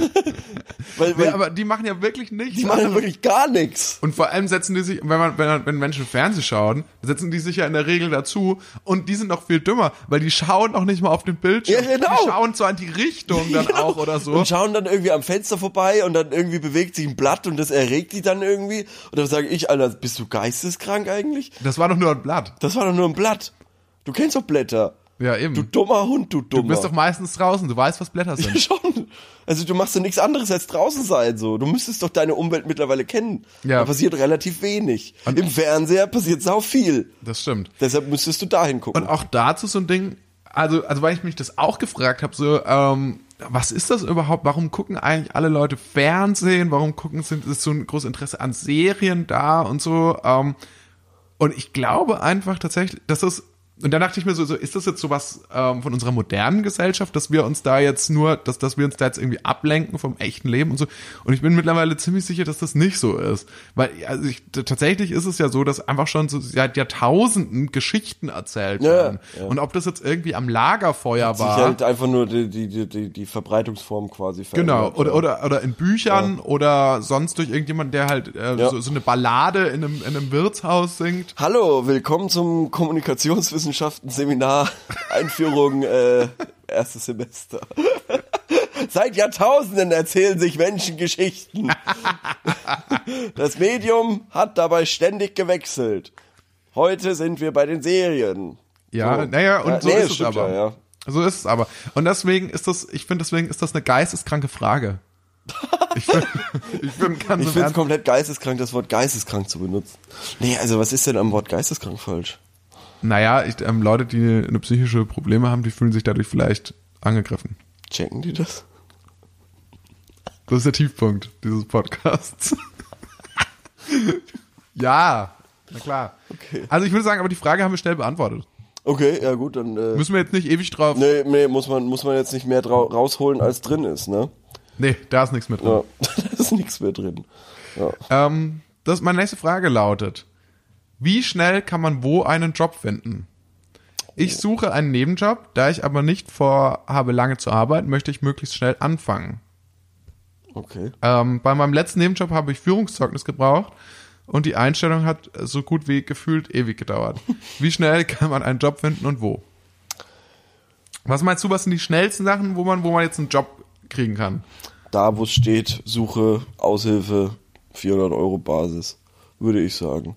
Weil, weil Ja, aber die machen ja wirklich nichts. die machen wirklich gar nichts. Und vor allem setzen die sich, wenn man, wenn, wenn Menschen Fernsehen schauen, setzen die sich ja in der Regel dazu und die sind noch viel dümmer, weil die schauen auch nicht mal auf den Bildschirm. Ja, genau. Die schauen zwar in die Richtung dann auch oder so. Und schauen dann irgendwie am Fenster vorbei und dann irgendwie bewegt sich ein Blatt und das erregt die dann irgendwie. Und dann sage ich, Alter, bist du geisteskrank eigentlich? Das war doch nur ein Blatt. Das war doch nur ein Blatt. Du kennst doch Blätter. Ja, eben. Du Du, dummer Hund, du dummer. bist doch meistens draußen, du weißt, was Blätter sind. Schon. Also du machst doch nichts anderes als draußen sein so. Du müsstest doch deine Umwelt mittlerweile kennen. Ja. Da passiert relativ wenig. Im Fernseher passiert sau viel. Das stimmt. Deshalb müsstest du dahin gucken. Und auch dazu so ein Ding, also, also weil ich mich das auch gefragt habe, so, ähm, was ist das überhaupt? Warum gucken eigentlich alle Leute Fernsehen? Warum gucken sind ist so ein großes Interesse an Serien da und so? Ähm, und ich glaube einfach tatsächlich, dass das und da dachte ich mir so, so ist das jetzt sowas ähm, von unserer modernen Gesellschaft, dass wir uns da jetzt nur, dass, dass wir uns da jetzt irgendwie ablenken vom echten Leben und so. Und ich bin mittlerweile ziemlich sicher, dass das nicht so ist. Weil also ich, tatsächlich ist es ja so, dass einfach schon so seit Jahrtausenden Geschichten erzählt Ja, werden. ja. Und ob das jetzt irgendwie am Lagerfeuer sich war. halt einfach nur die, die, die, die, Verbreitungsform quasi Genau, verändert. oder, oder, oder in Büchern oder sonst durch irgendjemand, der halt äh, Ja. so, so eine Ballade in einem, in einem Wirtshaus singt. Hallo, willkommen zum Kommunikationswissenschaften-Seminar Einführung äh, erstes Semester. Seit Jahrtausenden erzählen sich Menschen Geschichten. Das Medium hat dabei ständig gewechselt. Heute sind wir bei den Serien. Ja, So. naja, und Ja, so nee, ist es aber. Ja, ja. So ist es aber. Und deswegen ist das, ich finde, deswegen ist das eine geisteskranke Frage. Ich finde, ich ganz Ich finde es komplett geisteskrank, das Wort geisteskrank zu benutzen. Nee, also was ist denn am Wort geisteskrank falsch? Naja, ich, ähm, Leute, die eine psychische Probleme haben, die fühlen sich dadurch vielleicht angegriffen. Checken die das? Das ist der Tiefpunkt dieses Podcasts. ja, na klar. Okay. Also ich würde sagen, aber die Frage haben wir schnell beantwortet. Okay, ja gut, dann äh, Müssen wir jetzt nicht ewig drauf. nee, nee, muss man muss man jetzt nicht mehr rausholen als drin ist, ne? Nee, da ist nichts mit drin. Ja, da ist nichts mehr drin. Ja. Ähm, das, meine nächste Frage lautet, wie schnell kann man wo einen Job finden? Ich suche einen Nebenjob, da ich aber nicht vorhabe, lange zu arbeiten, möchte ich möglichst schnell anfangen. Okay. Ähm, bei meinem letzten Nebenjob habe ich Führungszeugnis gebraucht und die Einstellung hat so gut wie gefühlt ewig gedauert. Wie schnell kann man einen Job finden und wo? Was meinst du, was sind die schnellsten Sachen, wo man, wo man jetzt einen Job kriegen kann? Da, wo es steht, Suche, Aushilfe, 400 Euro Basis, würde ich sagen.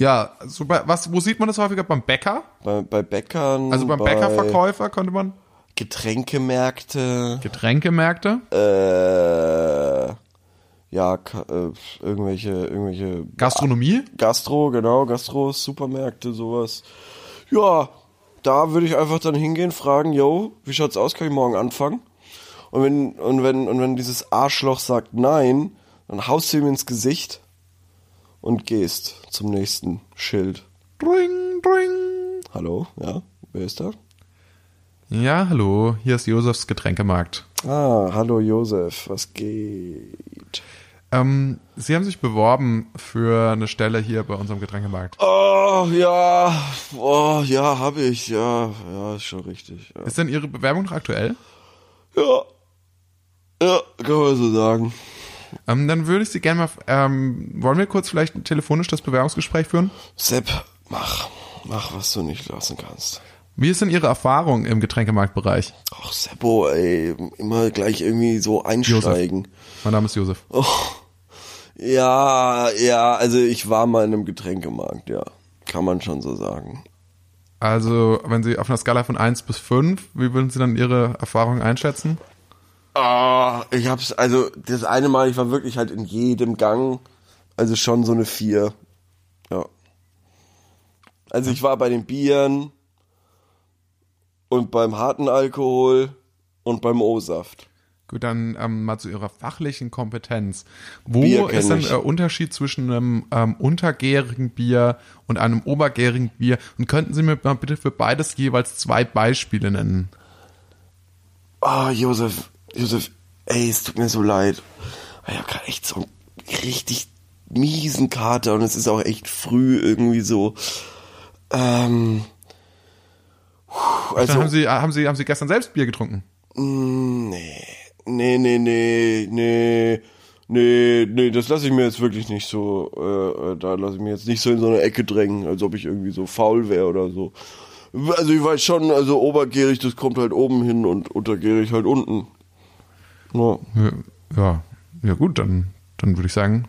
Ja, so bei, was, wo sieht man das häufiger? Beim Bäcker? Bei, bei Bäckern, Also beim bei Bäckerverkäufer konnte man Getränkemärkte, Getränkemärkte, äh, ja, äh, irgendwelche, irgendwelche Gastronomie. Gastro, genau, Gastros, Supermärkte, sowas. Ja, da würde ich einfach dann hingehen, fragen, yo, wie schaut's aus, kann ich morgen anfangen? Und wenn, und wenn, und wenn dieses Arschloch sagt nein, dann haust du ihm ins Gesicht und gehst zum nächsten Schild. Dring, dring. Hallo, ja, wer ist da? Ja, hallo, hier ist Josefs Getränkemarkt. Ah, hallo Josef, was geht? Ähm, Sie haben sich beworben für eine Stelle hier bei unserem Getränkemarkt. Oh, ja, oh, ja, habe ich, ja, ja, ist schon richtig. Ja, Ist denn Ihre Bewerbung noch aktuell? ja, ja kann man so sagen. Ähm, dann würde ich Sie gerne mal, ähm, wollen wir kurz vielleicht telefonisch das Bewerbungsgespräch führen? Sepp, mach, mach, was du nicht lassen kannst. Wie ist denn Ihre Erfahrung im Getränkemarktbereich? Ach, Seppo, ey, immer gleich irgendwie so einsteigen. Mein Name ist Josef. Oh, ja, ja, also ich war mal in einem Getränkemarkt, ja. Kann man schon so sagen. Also, wenn Sie auf einer Skala von 1 bis 5, wie würden Sie dann Ihre Erfahrung einschätzen? Ah, ich hab's, also das eine Mal, ich war wirklich halt in jedem Gang, also schon so eine vier. Ja. Also ich war bei den Bieren und beim harten Alkohol und beim O-Saft. Gut, dann ähm, mal zu Ihrer fachlichen Kompetenz. Wo ist denn der Unterschied zwischen einem ähm, untergärigen Bier und einem obergärigen Bier? Und könnten Sie mir mal bitte für beides jeweils zwei Beispiele nennen? Ah, Josef, Josef, ey, es tut mir so leid. Ich habe gerade echt so einen richtig miesen Kater und es ist auch echt früh irgendwie so. Ähm, also, haben Sie, haben Sie, haben Sie gestern selbst Bier getrunken? nee, nee, nee, nee, nee, nee, nee, das lasse ich mir jetzt wirklich nicht so, äh, äh, da lasse ich mir jetzt nicht so in so eine Ecke drängen, als ob ich irgendwie so faul wäre oder so. Also ich weiß schon, also obergärig, das kommt halt oben hin und untergärig halt unten. Ja. Ja, ja, gut, dann, dann würde ich sagen,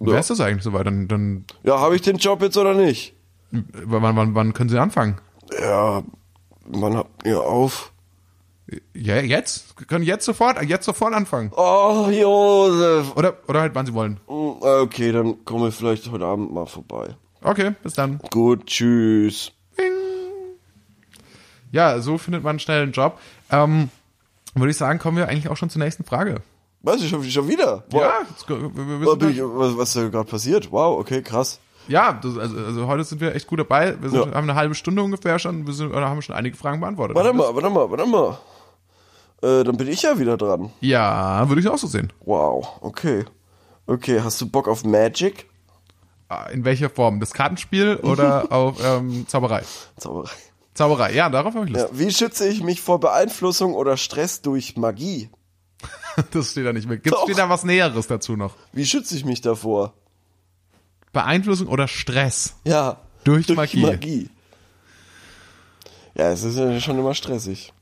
Ja. wäre es das eigentlich soweit. Dann, dann Ja, habe ich den Job jetzt oder nicht? wann, wann, wann können Sie anfangen? Ja, wann habt ihr auf? Ja, jetzt? Wir können jetzt sofort, jetzt sofort anfangen. Oh, Josef. Oder, oder halt, wann Sie wollen. Hm, Okay, dann komme ich vielleicht heute Abend mal vorbei. Okay, bis dann. Gut, tschüss. Ja, so findet man schnell einen Job. Ähm, würde ich sagen, kommen wir eigentlich auch schon zur nächsten Frage. Was, ich schon, schon wieder? Wow. Ja, jetzt, wir, ich, was, was ist da gerade passiert? Wow, okay, krass. ja das, also, also heute sind wir echt gut dabei. Wir sind, Ja. haben eine halbe Stunde ungefähr schon, wir sind, haben schon einige Fragen beantwortet. Warte mal, warte mal, warte mal. Äh, dann bin ich ja wieder dran. Ja, würde ich auch so sehen. Wow, okay. Okay, hast du Bock auf Magic? Ah, In welcher Form? Das Kartenspiel oder auf ähm, Zauberei? Zauberei. Zauberei, ja, darauf habe ich Lust. Ja, wie schütze ich mich vor Beeinflussung oder Stress durch Magie? Das steht da nicht mehr. Gibt steht da was Näheres dazu noch? Wie schütze ich mich davor? Beeinflussung oder Stress? Ja. Durch Magie. Ja, es ist ja schon immer stressig.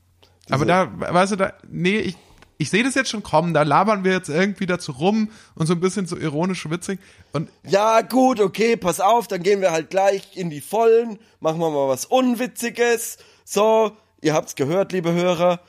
Aber da, weißt du, da, nee, ich, ich sehe das jetzt schon kommen, da labern wir jetzt irgendwie dazu rum und so ein bisschen so ironisch witzig und Ja, gut, okay, pass auf, dann gehen wir halt gleich in die Vollen, machen wir mal was Unwitziges. So, ihr habt's gehört, liebe Hörer.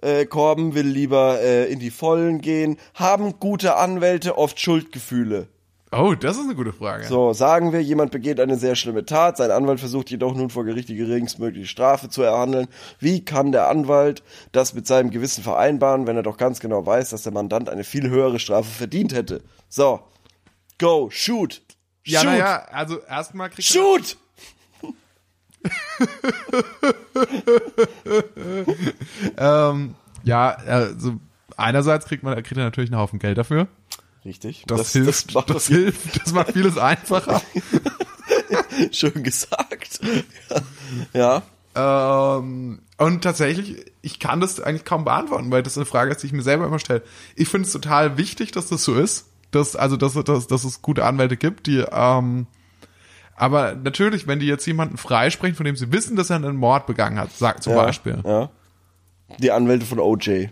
Äh, Korben will lieber äh, in die Vollen gehen. Haben gute Anwälte oft Schuldgefühle? Oh, das ist eine gute Frage. So, sagen wir, jemand begeht eine sehr schlimme Tat, sein Anwalt versucht jedoch nun vor Gericht die geringstmögliche Strafe zu erhandeln. Wie kann der Anwalt das mit seinem Gewissen vereinbaren, wenn er doch ganz genau weiß, dass der Mandant eine viel höhere Strafe verdient hätte? So, go, shoot, ja, shoot, naja, also erstmal kriegt er, shoot! ähm, ja, also einerseits kriegt man, kriegt er natürlich einen Haufen Geld dafür. Richtig, Das, hilft, das, macht das hilft, das macht vieles einfacher. schön gesagt. ja. Ähm, und tatsächlich, ich kann das eigentlich kaum beantworten, weil das eine Frage ist, die ich mir selber immer stelle. Ich finde es total wichtig, dass das so ist, dass also dass, dass, dass es gute Anwälte gibt, die ähm, aber natürlich, wenn die jetzt jemanden freisprechen, von dem sie wissen, dass er einen Mord begangen hat, sagt zum ja, Beispiel. Ja. Die Anwälte von OJ.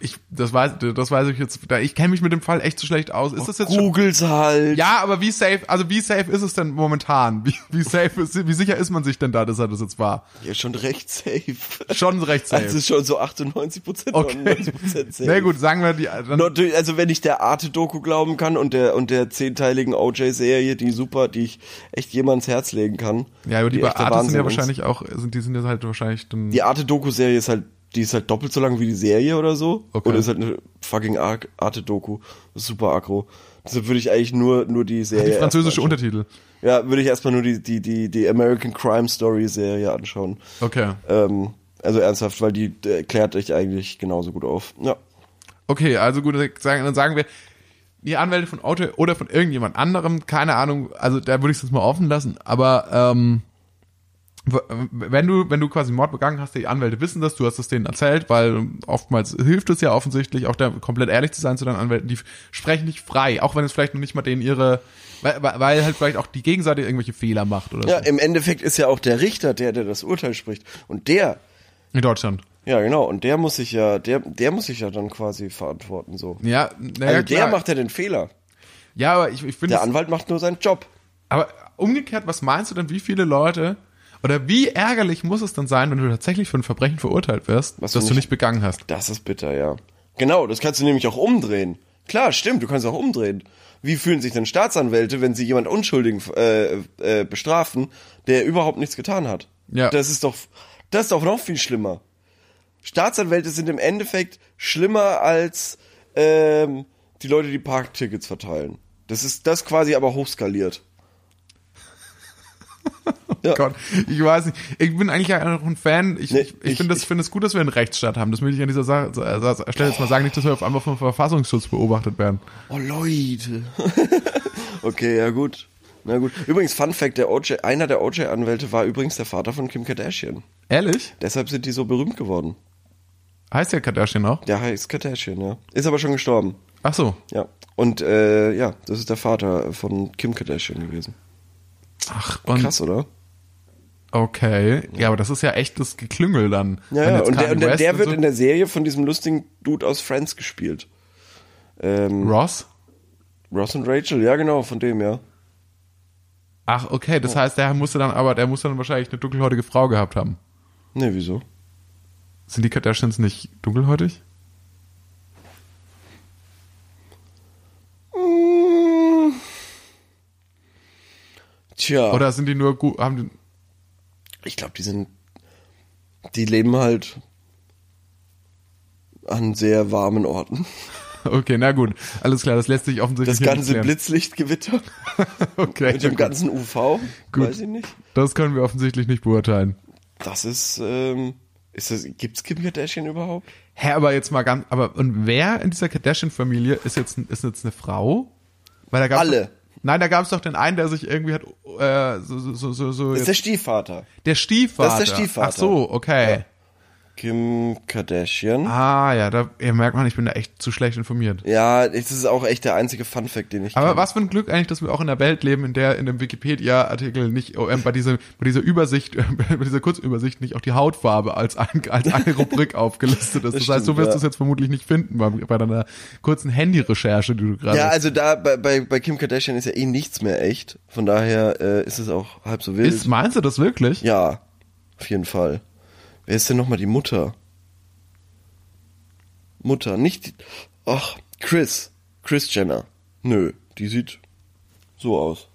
Ich, das weiß, das weiß ich jetzt. Ich kenne mich mit dem Fall echt zu schlecht aus. Ist das jetzt schon? Googles halt. Ja, aber wie safe, also wie safe ist es denn momentan? Wie, wie safe ist, wie sicher ist man sich denn da, dass er das jetzt war? Ja, schon recht safe. Schon recht safe. Also schon so 98 Prozent, okay. 99 safe. Na gut, sagen wir die. Dann, Also wenn ich der Arte-Doku glauben kann und der und der zehnteiligen OJ-Serie, die super, die ich echt jemandes Herz legen kann. Ja, aber die, bei echt der Arte sind ja wahrscheinlich auch, sind, die sind jetzt halt wahrscheinlich dann. Die Arte-Doku-Serie ist halt, die ist halt doppelt so lang wie die Serie oder so. Okay. Oder ist halt eine fucking Ar- Arte-Doku. Super aggro. Deshalb würde ich eigentlich nur, nur die Serie. die französische. Untertitel. Ja, würde ich erstmal nur die, die, die, die American Crime Story Serie anschauen. Okay. Ähm, also ernsthaft, weil die äh, klärt euch eigentlich genauso gut auf. Ja. Okay, also gut, dann sagen wir, die Anwälte von Auto oder von irgendjemand anderem, keine Ahnung, also da würde ich es jetzt mal offen lassen, aber ähm, wenn du, wenn du quasi Mord begangen hast, die Anwälte wissen das, du hast es denen erzählt, weil oftmals hilft es ja offensichtlich, auch da komplett ehrlich zu sein zu deinen Anwälten, die sprechen dich frei, auch wenn es vielleicht noch nicht mal denen ihre, weil, weil- halt vielleicht auch die Gegenseite irgendwelche Fehler macht oder Ja, so. im Endeffekt ist ja auch der Richter der, der das Urteil spricht. Und der, In Deutschland. ja genau, und der muss sich ja, der, der muss sich ja dann quasi verantworten so. Ja, naja, also der klar. macht ja den Fehler. ja, aber ich, ich finde Der Anwalt macht nur seinen Job. Aber umgekehrt, was meinst du denn, wie viele Leute oder wie ärgerlich muss es dann sein, wenn du tatsächlich für ein Verbrechen verurteilt wirst, Was das du nicht begangen hast? Das ist bitter, ja. Genau, das kannst du nämlich auch umdrehen. Klar, stimmt, du kannst auch umdrehen. Wie fühlen sich denn Staatsanwälte, wenn sie jemand Unschuldigen äh, äh, bestrafen, der überhaupt nichts getan hat? Ja. Das ist doch, Das ist doch noch viel schlimmer. Staatsanwälte sind im Endeffekt schlimmer als ähm, die Leute, die Parktickets verteilen. Das ist das quasi aber hochskaliert. Ja. Gott, ich weiß nicht. Ich bin eigentlich auch ein Fan. Ich, Nee, ich, ich finde es finde es gut, dass wir einen Rechtsstaat haben. Das will ich an dieser Sache, äh, Stelle jetzt mal sagen, nicht, dass wir auf einmal vom Verfassungsschutz beobachtet werden. Oh Leute. okay, ja gut. Na gut. Übrigens, Fun Fact, der OJ, einer der OJ-Anwälte war übrigens der Vater von Kim Kardashian. Ehrlich? Deshalb sind die so berühmt geworden. Heißt der Kardashian auch? Der heißt Kardashian, ja. Ist aber schon gestorben. Ach so. Ja. Und äh, ja, das ist der Vater von Kim Kardashian gewesen. Ach, und, Krass, oder? Okay. Ja, aber das ist ja echt das Geklüngel dann. Ja, ja. Und der, und der, der wird so- in der Serie von diesem lustigen Dude aus Friends gespielt. Ähm, Ross? Ross und Rachel, ja genau, von dem, ja. Ach, okay. Das heißt, der musste dann aber, der musste dann wahrscheinlich eine dunkelhäutige Frau gehabt haben. Ne, wieso? Sind die Kardashians nicht dunkelhäutig? Tja. Oder sind die nur gut, haben die, Ich glaube, die sind. Die leben halt an sehr warmen Orten. okay, na gut. Alles klar, das lässt sich offensichtlich Das ganze. Blitzlichtgewitter Okay, mit dem gut. ganzen UV, Gut. weiß ich nicht. Das können wir offensichtlich nicht beurteilen. Das ist, ähm, ist das, gibt's Kim Kardashian überhaupt? Hä, aber jetzt mal ganz, aber und wer in dieser Kardashian-Familie ist jetzt, ist jetzt eine Frau? Weil da gab's Alle. Nein, da gab es doch den einen, der sich irgendwie hat, äh, so, so, so, so, Das ist der Stiefvater. der Stiefvater. das ist der Stiefvater. Ach so, okay. Kim Kardashian. Ah, ja, da ja, merkt man, ich bin da echt zu schlecht informiert. Ja, das ist auch echt der einzige Funfact, den ich Aber kenn. was für ein Glück eigentlich, dass wir auch in einer Welt leben, in der in dem Wikipedia-Artikel nicht äh, bei dieser bei dieser Übersicht, äh, bei dieser Kurzübersicht nicht auch die Hautfarbe als ein, als eine Rubrik aufgelistet ist. Das, Das heißt, du stimmt, wirst ja. das jetzt vermutlich nicht finden bei, bei deiner kurzen Handy-Recherche, die du gerade. Ja, also da bei, bei, bei Kim Kardashian ist ja eh nichts mehr echt. Von daher äh, ist es auch halb so wild. ist, meinst du das wirklich? ja, auf jeden Fall. Wer ist denn nochmal die Mutter? Mutter, nicht die, ach, Chris. Chris Jenner. Nö, die sieht so aus.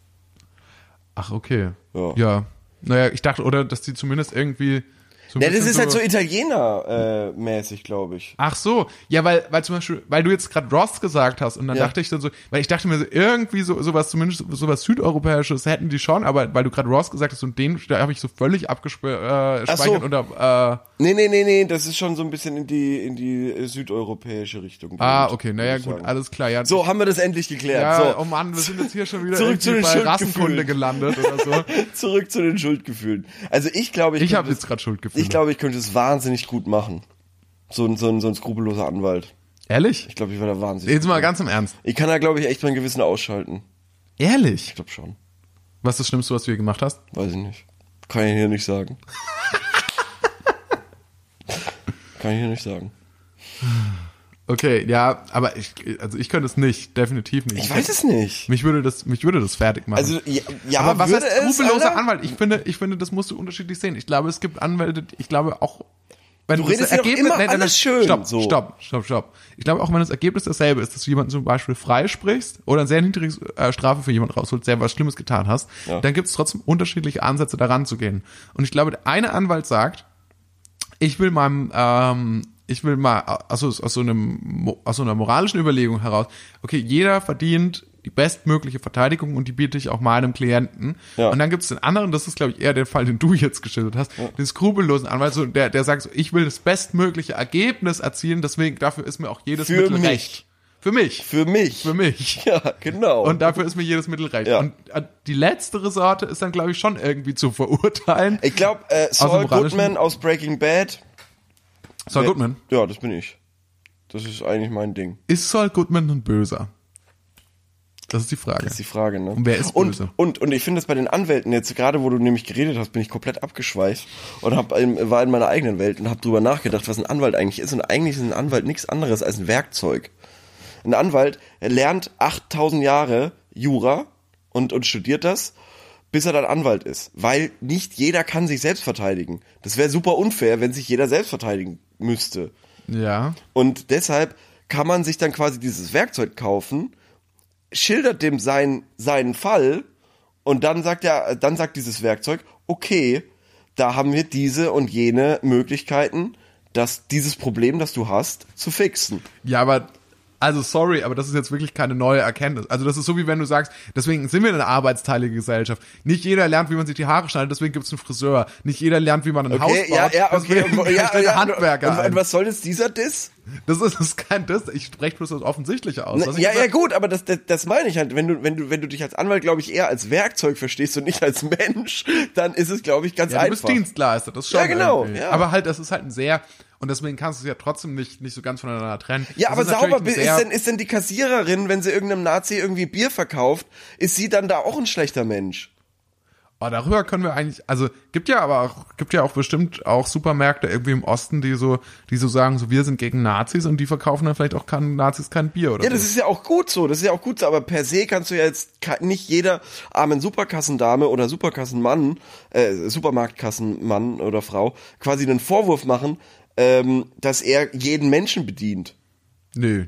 Ach, okay. Ja. ja. Naja, ich dachte, oder dass die zumindest irgendwie. So Ja, das ist halt so Italiener-mäßig, glaube ich. Ach so, ja, weil, weil zum Beispiel, weil du jetzt gerade Ross gesagt hast und dann Ja. dachte ich dann so, weil ich dachte mir so, irgendwie so sowas, zumindest sowas Südeuropäisches hätten die schon, aber weil du gerade Ross gesagt hast und den, da habe ich so völlig abgespeichert äh, so. unter, äh, Nee, nee, nee, nee, das ist schon so ein bisschen in die, in die äh, südeuropäische Richtung. ah, okay, naja, gut, sagen. alles klar, ja. So, haben wir das endlich geklärt. ja, so, oh Mann, wir sind jetzt hier schon wieder Zurück zu den bei. Rassenkunde gelandet oder so. zurück zu den Schuldgefühlen. Also ich glaube, ich, Ich habe jetzt gerade Schuldgefühle. Ich glaube, ich könnte es wahnsinnig gut machen. So ein, so ein, so ein skrupelloser Anwalt. Ehrlich? Ich glaube, ich wäre da wahnsinnig. Jetzt mal ganz im Ernst. Ich kann da, glaube ich, echt mein Gewissen ausschalten. Ehrlich? Ich glaube schon. Was ist das Schlimmste, was du hier gemacht hast? Weiß ich nicht. Kann ich hier nicht sagen. kann ich hier nicht sagen. Okay, ja, aber ich, also ich könnte es nicht, definitiv nicht. Ich weiß es nicht. Mich würde das, mich würde das fertig machen. Also, ja, ja aber was würde heißt skrupelloser? Anwalt? Ich finde, ich finde, das musst du unterschiedlich sehen. Ich glaube, es gibt Anwälte, ich glaube auch, wenn Du das redest Ergebnis- immer nein, nein, alles nein, schön, Stopp, so. stopp, stopp, stopp. Ich glaube auch, wenn das Ergebnis dasselbe ist, dass du jemanden zum Beispiel freisprichst oder eine sehr niedrige äh, Strafe für jemanden rausholst, der was Schlimmes getan hast, Ja. dann gibt es trotzdem unterschiedliche Ansätze, daran zu gehen. Und ich glaube, der eine Anwalt sagt, ich will meinem, ähm, ich will mal aus, aus, aus, so einem, aus so einer moralischen Überlegung heraus, okay, jeder verdient die bestmögliche Verteidigung und die biete ich auch meinem Klienten. Ja. Und dann gibt es den anderen, das ist, glaube ich, eher der Fall, den du jetzt geschildert hast, den skrupellosen Anwalt, so, der, der sagt so, ich will das bestmögliche Ergebnis erzielen, deswegen dafür ist mir auch jedes Für Mittel mich. recht. Für mich. Für mich. Für mich. Ja, genau. Und dafür ist mir jedes Mittel recht. Ja. Und äh, die letztere Sorte ist dann, glaube ich, schon irgendwie zu verurteilen. ich glaube, äh, Aus Saul moralischen- Goodman aus Breaking Bad. Saul Wer- Goodman. Ja, das bin ich. Das ist eigentlich mein Ding. Ist Saul Goodman ein Böser? Das ist die Frage. Das ist die Frage, ne? Und wer ist und, böse? Und, und ich finde es bei den Anwälten jetzt, gerade wo du nämlich geredet hast, bin ich komplett abgeschweift und hab, war in meiner eigenen Welt und habe drüber nachgedacht, was ein Anwalt eigentlich ist. Und eigentlich ist ein Anwalt nichts anderes als ein Werkzeug. Ein Anwalt er lernt 8000 Jahre Jura und, und studiert das, bis er dann Anwalt ist. Weil nicht jeder kann sich selbst verteidigen. Das wäre super unfair, wenn sich jeder selbst verteidigen müsste. Ja. Und deshalb kann man sich dann quasi dieses Werkzeug kaufen, schildert dem sein, seinen Fall und dann sagt er, dann sagt dieses Werkzeug, okay, da haben wir diese und jene Möglichkeiten, dass dieses Problem, das du hast, zu fixen. Ja, aber also sorry, aber das ist jetzt wirklich keine neue Erkenntnis. Also das ist so wie wenn du sagst, deswegen sind wir eine arbeitsteilige Gesellschaft. Nicht jeder lernt, wie man sich die Haare schneidet, deswegen gibt's einen Friseur. Nicht jeder lernt, wie man ein Okay, Haus ja, baut, ja, okay. deswegen Und, ja, ja, Handwerker und, ein. und was soll jetzt dieser Diss? Das ist, das ist kein Diss. Ich spreche bloß das Offensichtliche aus. Ich Ja, ja, gut, aber das, das, das meine ich halt. Wenn du, wenn du, wenn du dich als Anwalt, glaube ich, eher als Werkzeug verstehst und nicht als Mensch, dann ist es, glaube ich, ganz Ja, du einfach. bist Dienstleister, das schon. Ja, genau, ja. Aber halt, das ist halt ein sehr, und deswegen kannst du es ja trotzdem nicht, nicht so ganz voneinander trennen. Ja, Das aber sauber ist denn, ist denn die Kassiererin, wenn sie irgendeinem Nazi irgendwie Bier verkauft, ist sie dann da auch ein schlechter Mensch? Oh, darüber können wir eigentlich, also gibt ja aber auch, gibt ja auch bestimmt auch Supermärkte irgendwie im Osten, die so, die so sagen, so wir sind gegen Nazis und die verkaufen dann vielleicht auch kein Nazis kein Bier oder Ja, so. das ist ja auch gut so, das ist ja auch gut so, aber per se kannst du ja jetzt nicht jeder armen Superkassendame oder Superkassenmann, äh, Supermarktkassenmann oder Frau quasi einen Vorwurf machen, ähm, dass er jeden Menschen bedient. Nee.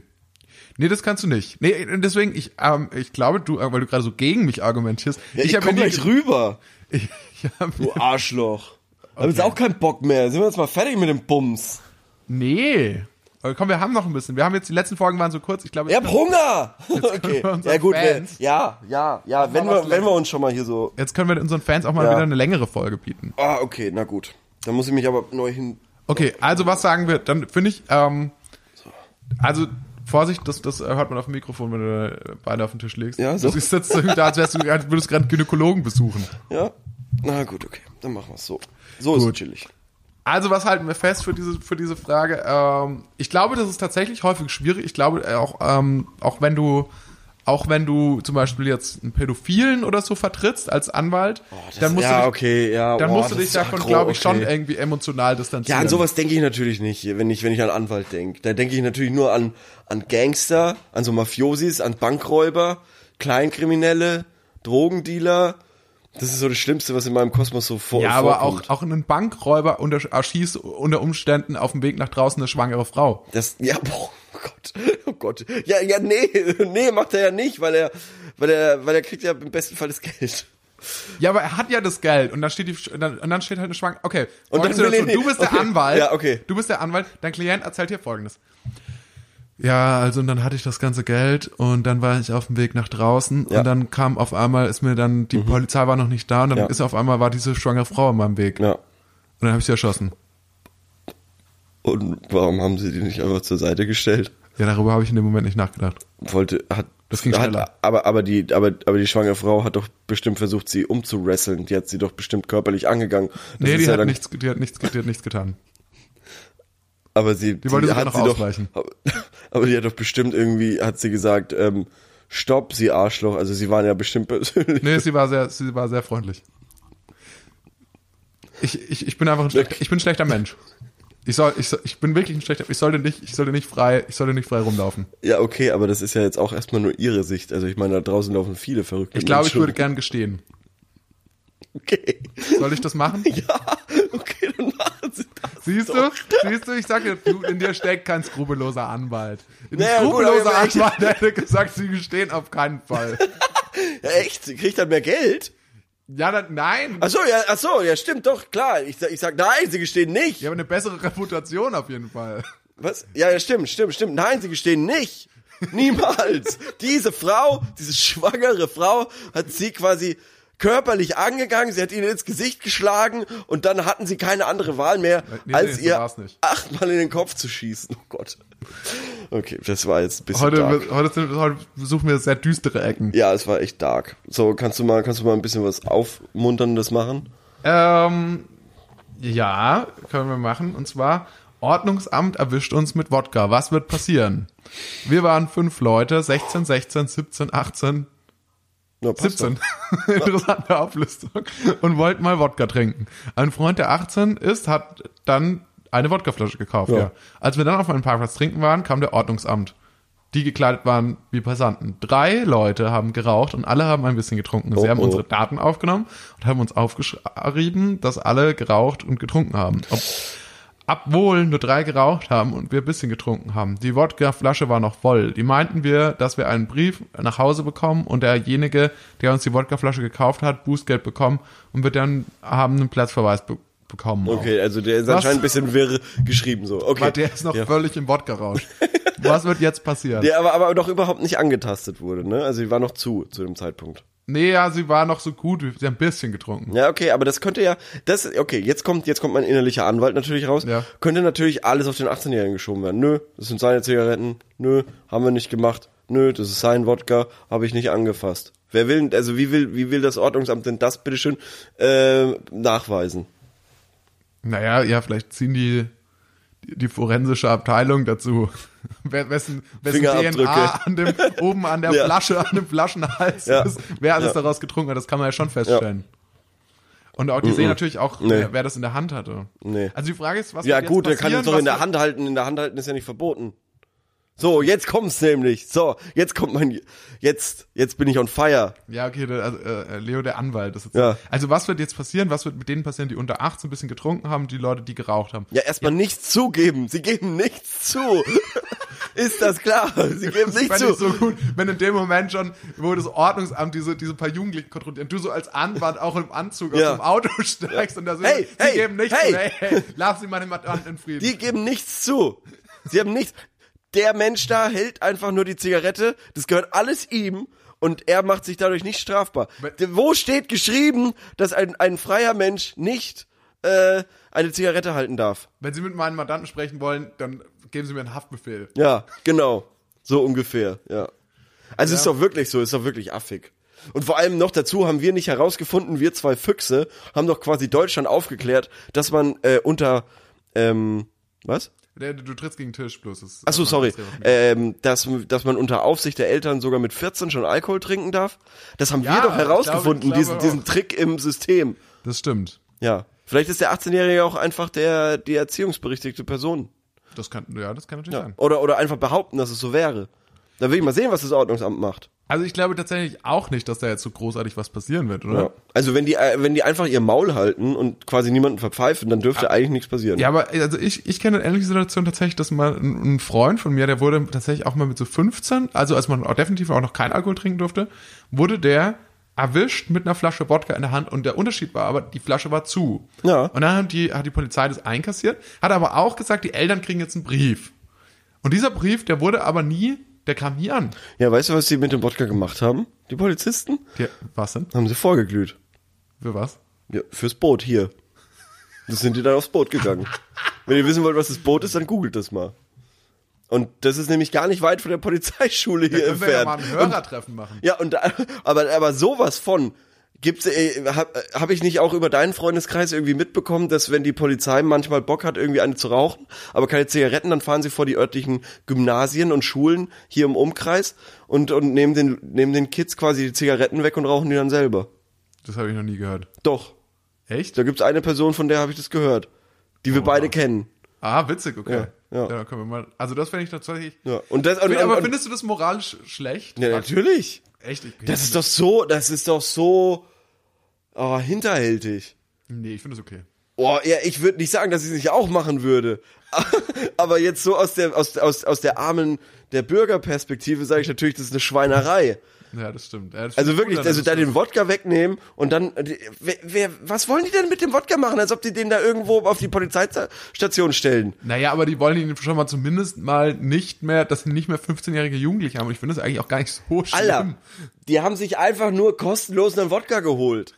Nee, das kannst du nicht. Nee, deswegen, ich, ähm, ich glaube, du, äh, weil du gerade so gegen mich argumentierst. Ja, ich hab komm mir gleich rüber, Ich, ich hab, du Arschloch. Hab jetzt auch keinen Bock mehr, sind wir jetzt mal fertig mit dem Bums. nee. Aber komm, wir haben noch ein bisschen. Wir haben jetzt, die letzten Folgen waren so kurz, ich glaube, Ich hab Hunger! Okay, ja gut, wir, ja, ja, ja, wenn wir, wenn wir uns schon mal hier so jetzt können wir unseren Fans auch mal Ja. wieder eine längere Folge bieten. Ah, okay, na gut. Dann muss ich mich aber neu hin. Okay, also was sagen wir? Dann finde ich, ähm, also Vorsicht, das, das hört man auf dem Mikrofon, wenn du Beine auf den Tisch legst. Ja, so. Du sitzt jetzt da, als wärst du, als würdest du gerade Gynäkologen besuchen. Ja? Na gut, okay. Dann machen wir's so. So ist es Gut. chillig. Also was halten wir fest für diese für diese Frage? Ähm, ich glaube, das ist tatsächlich häufig schwierig. Ich glaube auch ähm, auch wenn du auch wenn du zum Beispiel jetzt einen Pädophilen oder so vertrittst als Anwalt, dann musst Oh, ja, du dich, okay, ja. dann boah, musst du das dich davon, glaube ich, schon okay. irgendwie emotional Ja, distanzieren. an sowas denke ich natürlich nicht, wenn ich, wenn ich an Anwalt denke. Da denke ich natürlich nur an, an Gangster, an so Mafiosis, an Bankräuber, Kleinkriminelle, Drogendealer. Das ist so das Schlimmste, was in meinem Kosmos so vor ja, aber vorkommt. auch, auch ein Bankräuber unter, erschießt unter Umständen auf dem Weg nach draußen eine schwangere Frau. Das, ja, boah, oh Gott, oh Gott. Ja, ja, nee, nee, macht er ja nicht, weil er, weil er, weil er kriegt ja im besten Fall das Geld. Ja, aber er hat ja das Geld und dann steht die dann, und dann steht halt eine Schwangere. Okay, Und dann will Situation. er- du bist der okay. Anwalt. Ja, okay. Du bist der Anwalt. Dein Klient erzählt dir folgendes. Ja, also und dann hatte ich das ganze Geld und dann war ich auf dem Weg nach draußen Ja. Mhm. und dann kam auf einmal ist mir dann die Polizei war noch nicht da und dann Ja. ist auf einmal war diese schwangere Frau in meinem Weg Ja. und dann habe ich sie erschossen. Und warum haben sie die nicht einfach zur Seite gestellt? Ja, darüber habe ich in dem Moment nicht nachgedacht. Wollte, hat, Das ging hat, schneller. aber, aber die, aber, aber die schwangere Frau hat doch bestimmt versucht, sie umzuwresteln. Die hat sie doch bestimmt körperlich angegangen. Das nee, die ja hat dann- nichts die hat nichts die hat nichts getan. Aber sie, die wollte sogar hat noch sie doch, ausweichen. Aber, aber die hat doch bestimmt irgendwie, hat sie gesagt, ähm, stopp, sie Arschloch. Also sie waren ja bestimmt persönlich. Nee, sie war sehr sie war sehr freundlich. Ich, ich, ich bin einfach ein schlechter, ich bin ein schlechter Mensch. Ich soll, ich, soll- ich bin wirklich ein schlechter, ich sollte nicht, ich sollte nicht frei, ich sollte nicht frei rumlaufen. Ja, okay, aber das ist ja jetzt auch erstmal nur ihre Sicht. Also ich meine, da draußen laufen viele verrückte Ich glaube, ich würde gern gestehen. Okay. Soll ich das machen? Ja, okay, dann machen sie das. Siehst du? Siehst du? Ich sag dir, du, in dir steckt kein skrupelloser Anwalt. Ein Naja, gut, skrupelloser ich- Anwalt hätte gesagt, sie gestehen auf keinen Fall. Ja, echt? Sie kriegt dann mehr Geld? Ja, dann, nein. Ach so, ja, ach so, ja, stimmt doch, klar. Ich, sag- ich sag, nein, sie gestehen nicht. Die haben eine bessere Reputation auf jeden Fall. Was? Ja, ja, stimmt, stimmt, stimmt. Nein, sie gestehen nicht. Niemals. Diese Frau, diese schwangere Frau, hat sie quasi körperlich angegangen, sie hat ihnen ins Gesicht geschlagen und dann hatten sie keine andere Wahl mehr, Nee, als nee, so ihr nicht. achtmal in den Kopf zu schießen. Oh Gott. Okay, das war jetzt ein bisschen Heute, dark. heute, heute suchen wir sehr düstere Ecken. Ja, es war echt dark. So, kannst du mal, kannst du mal ein bisschen was Aufmunterndes machen? Ähm, ja, können wir machen. Und zwar, Ordnungsamt erwischt uns mit Wodka. Was wird passieren? Wir waren fünf Leute, 16, 16, 17, 18, Ja, passt 17. Interessante Auflistung. Und wollten mal Wodka trinken. Ein Freund, der 18 ist, hat dann eine Wodkaflasche gekauft, ja. Ja. Als wir dann auf einem Parkplatz trinken waren, kam der Ordnungsamt. Die gekleidet waren wie Passanten. Drei Leute haben geraucht und alle haben ein bisschen getrunken. Sie Oh, haben oh. unsere Daten aufgenommen und haben uns aufgeschrieben, dass alle geraucht und getrunken haben. Ob, obwohl nur drei geraucht haben und wir ein bisschen getrunken haben. Die Wodkaflasche war noch voll. Die meinten wir, dass wir einen Brief nach Hause bekommen und derjenige, der uns die Wodkaflasche gekauft hat, Bußgeld bekommen und wir dann haben einen Platzverweis be bekommen. auch. Okay, also der ist Was? anscheinend ein bisschen wirr geschrieben so. Okay. Aber der ist noch ja. völlig im Wodka-Rausch. Was wird jetzt passieren? Der aber, aber doch überhaupt nicht angetastet wurde, ne? Also die war noch zu, zu dem Zeitpunkt. Nee, ja, sie war noch so gut, sie hat ein bisschen getrunken. Ja, okay, aber das könnte ja, das, okay, jetzt kommt, jetzt kommt mein innerlicher Anwalt natürlich raus. Ja. Könnte natürlich alles auf den 18-Jährigen geschoben werden. Nö, das sind seine Zigaretten. Nö, haben wir nicht gemacht. Nö, das ist sein Wodka, habe ich nicht angefasst. Wer will, also wie will, wie will das Ordnungsamt denn das bitteschön äh, nachweisen? Naja, ja, vielleicht ziehen die, die, die forensische Abteilung dazu. Wessen, wessen. DNA an dem, oben an der Ja. Flasche, an dem Flaschenhals Ja. ist, wer alles Ja. daraus getrunken hat, das kann man ja schon feststellen. Und auch, die sehen natürlich auch, Nee. wer, wer das in der Hand hatte. Nee. Also die Frage ist, was Ja gut, der kann es doch in der Hand halten. In der Hand halten ist ja nicht verboten. So, jetzt kommt's nämlich. So, jetzt kommt mein, jetzt, jetzt bin ich on fire. Ja, okay, der, also, äh, Leo, der Anwalt. ist jetzt Ja. Also was wird jetzt passieren? Was wird mit denen passieren, die unter 18 ein bisschen getrunken haben, die Leute, die geraucht haben? Ja, erstmal nichts zugeben. Sie geben nichts zu. ist das klar? Sie geben Das nichts zu. ich so gut, wenn in dem Moment schon, wo das Ordnungsamt diese, diese paar Jugendlichen kontrolliert, du so als Anwalt auch im Anzug aus Ja. dem Auto steigst und da so, Hey, sie hey, geben nichts, hey. zu, hey, hey, lass sie mal den Mandanten in Frieden. Die geben nichts zu. Sie haben nichts. Der Mensch da hält einfach nur die Zigarette. Das gehört alles ihm. Und er macht sich dadurch nicht strafbar. Wo steht geschrieben, dass ein, ein freier Mensch nicht äh, eine Zigarette halten darf? Wenn sie mit meinem Mandanten sprechen wollen, dann geben sie mir einen Haftbefehl. Ja, genau. So ungefähr, ja. Also ist doch wirklich so, ist doch wirklich affig. Und vor allem noch dazu haben wir nicht herausgefunden, wir zwei Füchse haben doch quasi Deutschland aufgeklärt, dass man äh, unter ähm, was? Der, du trittst gegen den Tisch bloß. Das, Achso, sorry. Ähm, dass, dass man unter Aufsicht der Eltern sogar mit 14 schon Alkohol trinken darf. Das haben Ja, wir doch herausgefunden, glaube- diesen, diesen. Trick im System. das stimmt. Ja. Vielleicht ist der 18-Jährige auch einfach der, die erziehungsberechtigte Person. Das kann, ja, das kann natürlich Ja. sein. Oder, oder einfach behaupten, dass es so wäre. Da will ich mal sehen, was das Ordnungsamt macht. Also ich glaube tatsächlich auch nicht, dass da jetzt so großartig was passieren wird, oder? Ja. Also wenn die, äh, wenn die einfach ihr Maul halten und quasi niemanden verpfeifen, dann dürfte eigentlich nichts passieren. Ja, aber also ich, ich kenne eine ähnliche Situation tatsächlich, dass mal ein, ein Freund von mir, der wurde tatsächlich auch mal mit so 15, also als man auch definitiv auch noch kein Alkohol trinken durfte, wurde der erwischt mit einer Flasche Wodka in der Hand und der Unterschied war aber, die Flasche war zu. Ja. Und dann hat die, hat die Polizei das einkassiert, hat aber auch gesagt, die Eltern kriegen jetzt einen Brief. Und dieser Brief, der wurde aber nie, der kam nie an. Ja, weißt du, was die mit dem Wodka gemacht haben? Die Polizisten? Der, was denn? Haben sie vorgeglüht. Für was? Ja, fürs Boot hier. Das sind die dann aufs Boot gegangen. Wenn ihr wissen wollt, was das Boot ist, dann googelt das mal. Und das ist nämlich gar nicht weit von der Polizeischule hier Können wir ja mal entfernt. ein Hörertreffen machen. Ja, und aber, aber sowas von. Gibt's, äh, hab, hab ich nicht auch über deinen Freundeskreis irgendwie mitbekommen, dass wenn die Polizei manchmal Bock hat, irgendwie eine zu rauchen, aber keine Zigaretten, dann fahren sie vor die örtlichen Gymnasien und Schulen hier im Umkreis und, und nehmen den, nehmen den Kids quasi die Zigaretten weg und rauchen die dann selber. Das habe ich noch nie gehört. Doch. Echt? Da gibt's eine Person, von der habe ich das gehört. Die wir beide kennen. Ah, witzig, okay. Ja, ja. dann können wir mal. Also das fände ich tatsächlich. Ja. Und das, und, aber und, findest du das moralisch schlecht? ja, natürlich. Echt? Ich, Das ist doch so, das ist doch so oh, hinterhältig. Nee, ich finde es okay. Oh, ja, ich würde nicht sagen, dass ich es nicht auch machen würde. Aber jetzt so aus der, aus, aus, aus der armen, der Bürgerperspektive sage ich natürlich, das ist eine Schweinerei. Ja, das stimmt. Ja, das Also wirklich, also da den Wodka wegnehmen und dann, wer, wer, was wollen die denn mit dem Wodka machen? Als ob die den da irgendwo auf die Polizeistation stellen. Naja, aber die wollen ihn schon mal zumindest mal nicht mehr, dass sie nicht mehr 15-jährige Jugendliche haben. Und ich finde das eigentlich auch gar nicht so schlimm. Alter, die haben sich einfach nur kostenlos einen Wodka geholt.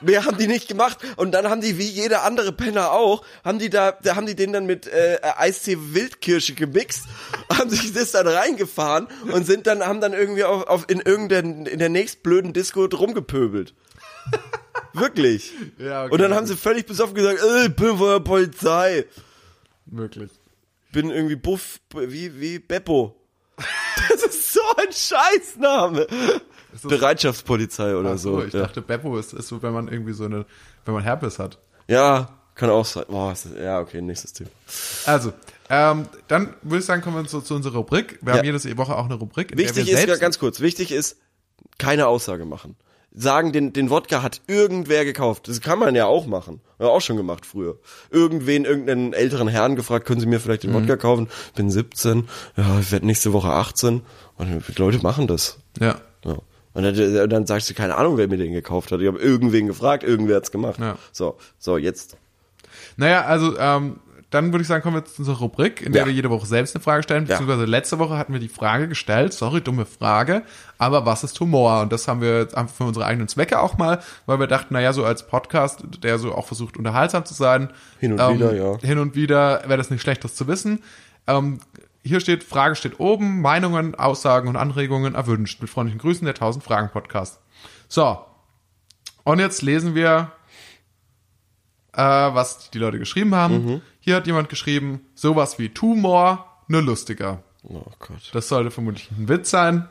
Mehr haben die nicht gemacht und dann haben die wie jeder andere Penner auch, haben die da, da haben die den dann mit äh, Eistee Wildkirsche gemixt, haben sich das dann reingefahren und sind dann haben dann irgendwie auf, auf in irgendeiner in der nächstblöden Disco rumgepöbelt. Wirklich. Ja, okay. Und dann haben sie völlig besoffen gesagt, äh, ich bin von der Polizei. Wirklich. Bin irgendwie Buff, wie, wie Beppo. Das ist so ein Scheißname. Bereitschaftspolizei oder so, so. ich ja. dachte, Beppo ist, ist so, wenn man irgendwie so eine, wenn man Herpes hat. ja, kann auch sein. Boah, ist das, ja, okay, nächstes Thema. Also, ähm, dann würde ich sagen, kommen wir zu, zu unserer Rubrik. Wir Ja. haben jede Woche auch eine Rubrik, in Wichtig ist, ganz kurz, wichtig ist, keine Aussage machen. Sagen, den, den Wodka hat irgendwer gekauft. Das kann man ja auch machen. Ja, auch schon gemacht früher. Irgendwen, irgendeinen älteren Herrn gefragt, können Sie mir vielleicht den Mhm. Wodka kaufen? Bin 17, ja, ich werde nächste Woche 18. Und Leute machen das. Ja. Ja. Und dann, dann sagst du, keine Ahnung, wer mir den gekauft hat. Ich habe irgendwen gefragt, irgendwer hat's gemacht. Ja. So, so, jetzt. Naja, also ähm, dann würde ich sagen, kommen wir zu unserer Rubrik, in der Ja. wir jede Woche selbst eine Frage stellen. Ja. Beziehungsweise letzte Woche hatten wir die Frage gestellt, sorry, dumme Frage, aber was ist Humor? Und das haben wir einfach für unsere eigenen Zwecke auch mal, weil wir dachten, naja, so als Podcast, der so auch versucht, unterhaltsam zu sein. Hin und ähm, wieder, ja. Hin und wieder wäre das nicht schlecht, das zu wissen. Ähm, hier steht, Frage steht oben, Meinungen, Aussagen und Anregungen erwünscht. Mit freundlichen Grüßen, der 1000 Fragen Podcast. So. Und jetzt lesen wir, äh, was die Leute geschrieben haben. Mhm. Hier hat jemand geschrieben, sowas wie Tumor, nur lustiger. Oh Gott. Das sollte vermutlich ein Witz sein.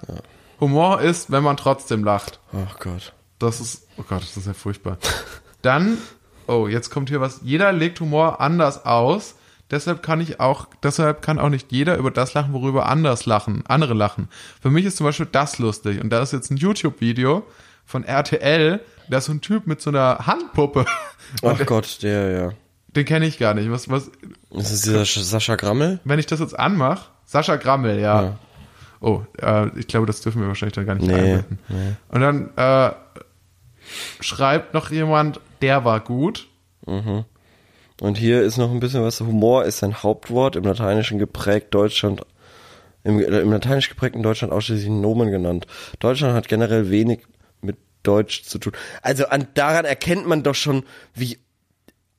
Humor ist, wenn man trotzdem lacht. Oh Gott. Das ist, oh Gott, das ist ja furchtbar. Dann, oh, jetzt kommt hier was. Jeder legt Humor anders aus. Deshalb kann ich auch, deshalb kann auch nicht jeder über das lachen, worüber anders lachen, andere lachen. Für mich ist zum Beispiel das lustig. Und da ist jetzt ein YouTube-Video von RTL, da ist so ein Typ mit so einer Handpuppe. Ach Gott, der, ja. Den kenne ich gar nicht. Was, was, Ist das dieser Sch- Sascha Grammel? wenn ich das jetzt anmache, Sascha Grammel, ja. Ja. Oh, äh, ich glaube, das dürfen wir wahrscheinlich dann gar nicht Nee, einblenden. Und dann äh, schreibt noch jemand, der war gut. Und hier ist noch ein bisschen was. Humor ist ein Hauptwort im Lateinischen geprägt Deutschland, im, äh, im Lateinisch geprägten Deutschland ausschließlich Nomen genannt. Deutschland hat generell wenig Deutsch zu tun. Also an, daran erkennt man doch schon, wie,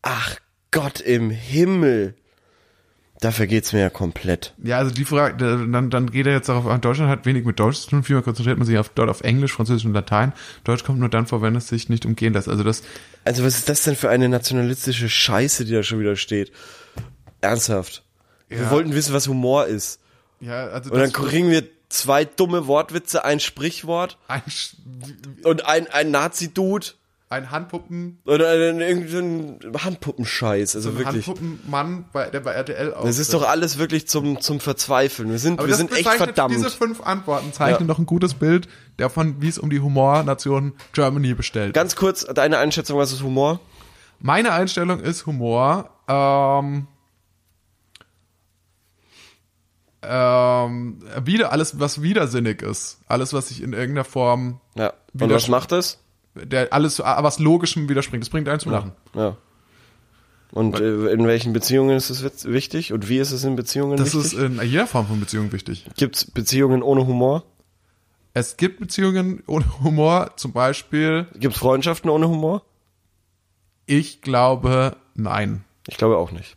ach Gott im Himmel. Dafür geht's mir ja komplett. Ja, also die Frage, da- dann, dann geht er jetzt darauf an, Deutschland hat wenig mit Deutsch zu tun, vielmehr konzentriert man sich auf, dort auf Englisch, Französisch und Latein. Deutsch kommt nur dann vor, wenn es sich nicht umgehen lässt. Also das, Also was ist das denn für eine nationalistische Scheiße, die da schon wieder steht? Ernsthaft. Wir Ja. wollten wissen, was Humor ist. ja, also Und dann kriegen wir zwei dumme Wortwitze, ein Sprichwort ein, Sch- und ein, ein Nazi-Dude ein Handpuppen, oder ein, irgendein Handpuppenscheiß. Also ein wirklich. Handpuppenmann, bei, der bei RTL Das auftritt. ist doch alles wirklich zum, zum Verzweifeln. Wir sind, Aber wir das sind echt verdammt. Diese fünf Antworten zeichnen Ja. doch ein gutes Bild davon, wie es um die Humornation Germany bestellt. Ganz kurz, deine Einschätzung, was ist Humor? Meine Einstellung ist Humor. Ähm, ähm, wieder alles, was widersinnig ist, alles, was sich in irgendeiner Form, Ja. Und was macht es? der alles, was Logischem widerspringt, das bringt einen zum Lachen. Ja. Und äh, in welchen Beziehungen ist es wichtig? Und wie ist es in Beziehungen Das wichtig? ist in jeder Form von Beziehung wichtig. Gibt es Beziehungen ohne Humor? Es gibt Beziehungen ohne Humor, zum Beispiel, Gibt es Freundschaften ohne Humor? ich glaube, nein. Ich glaube auch nicht.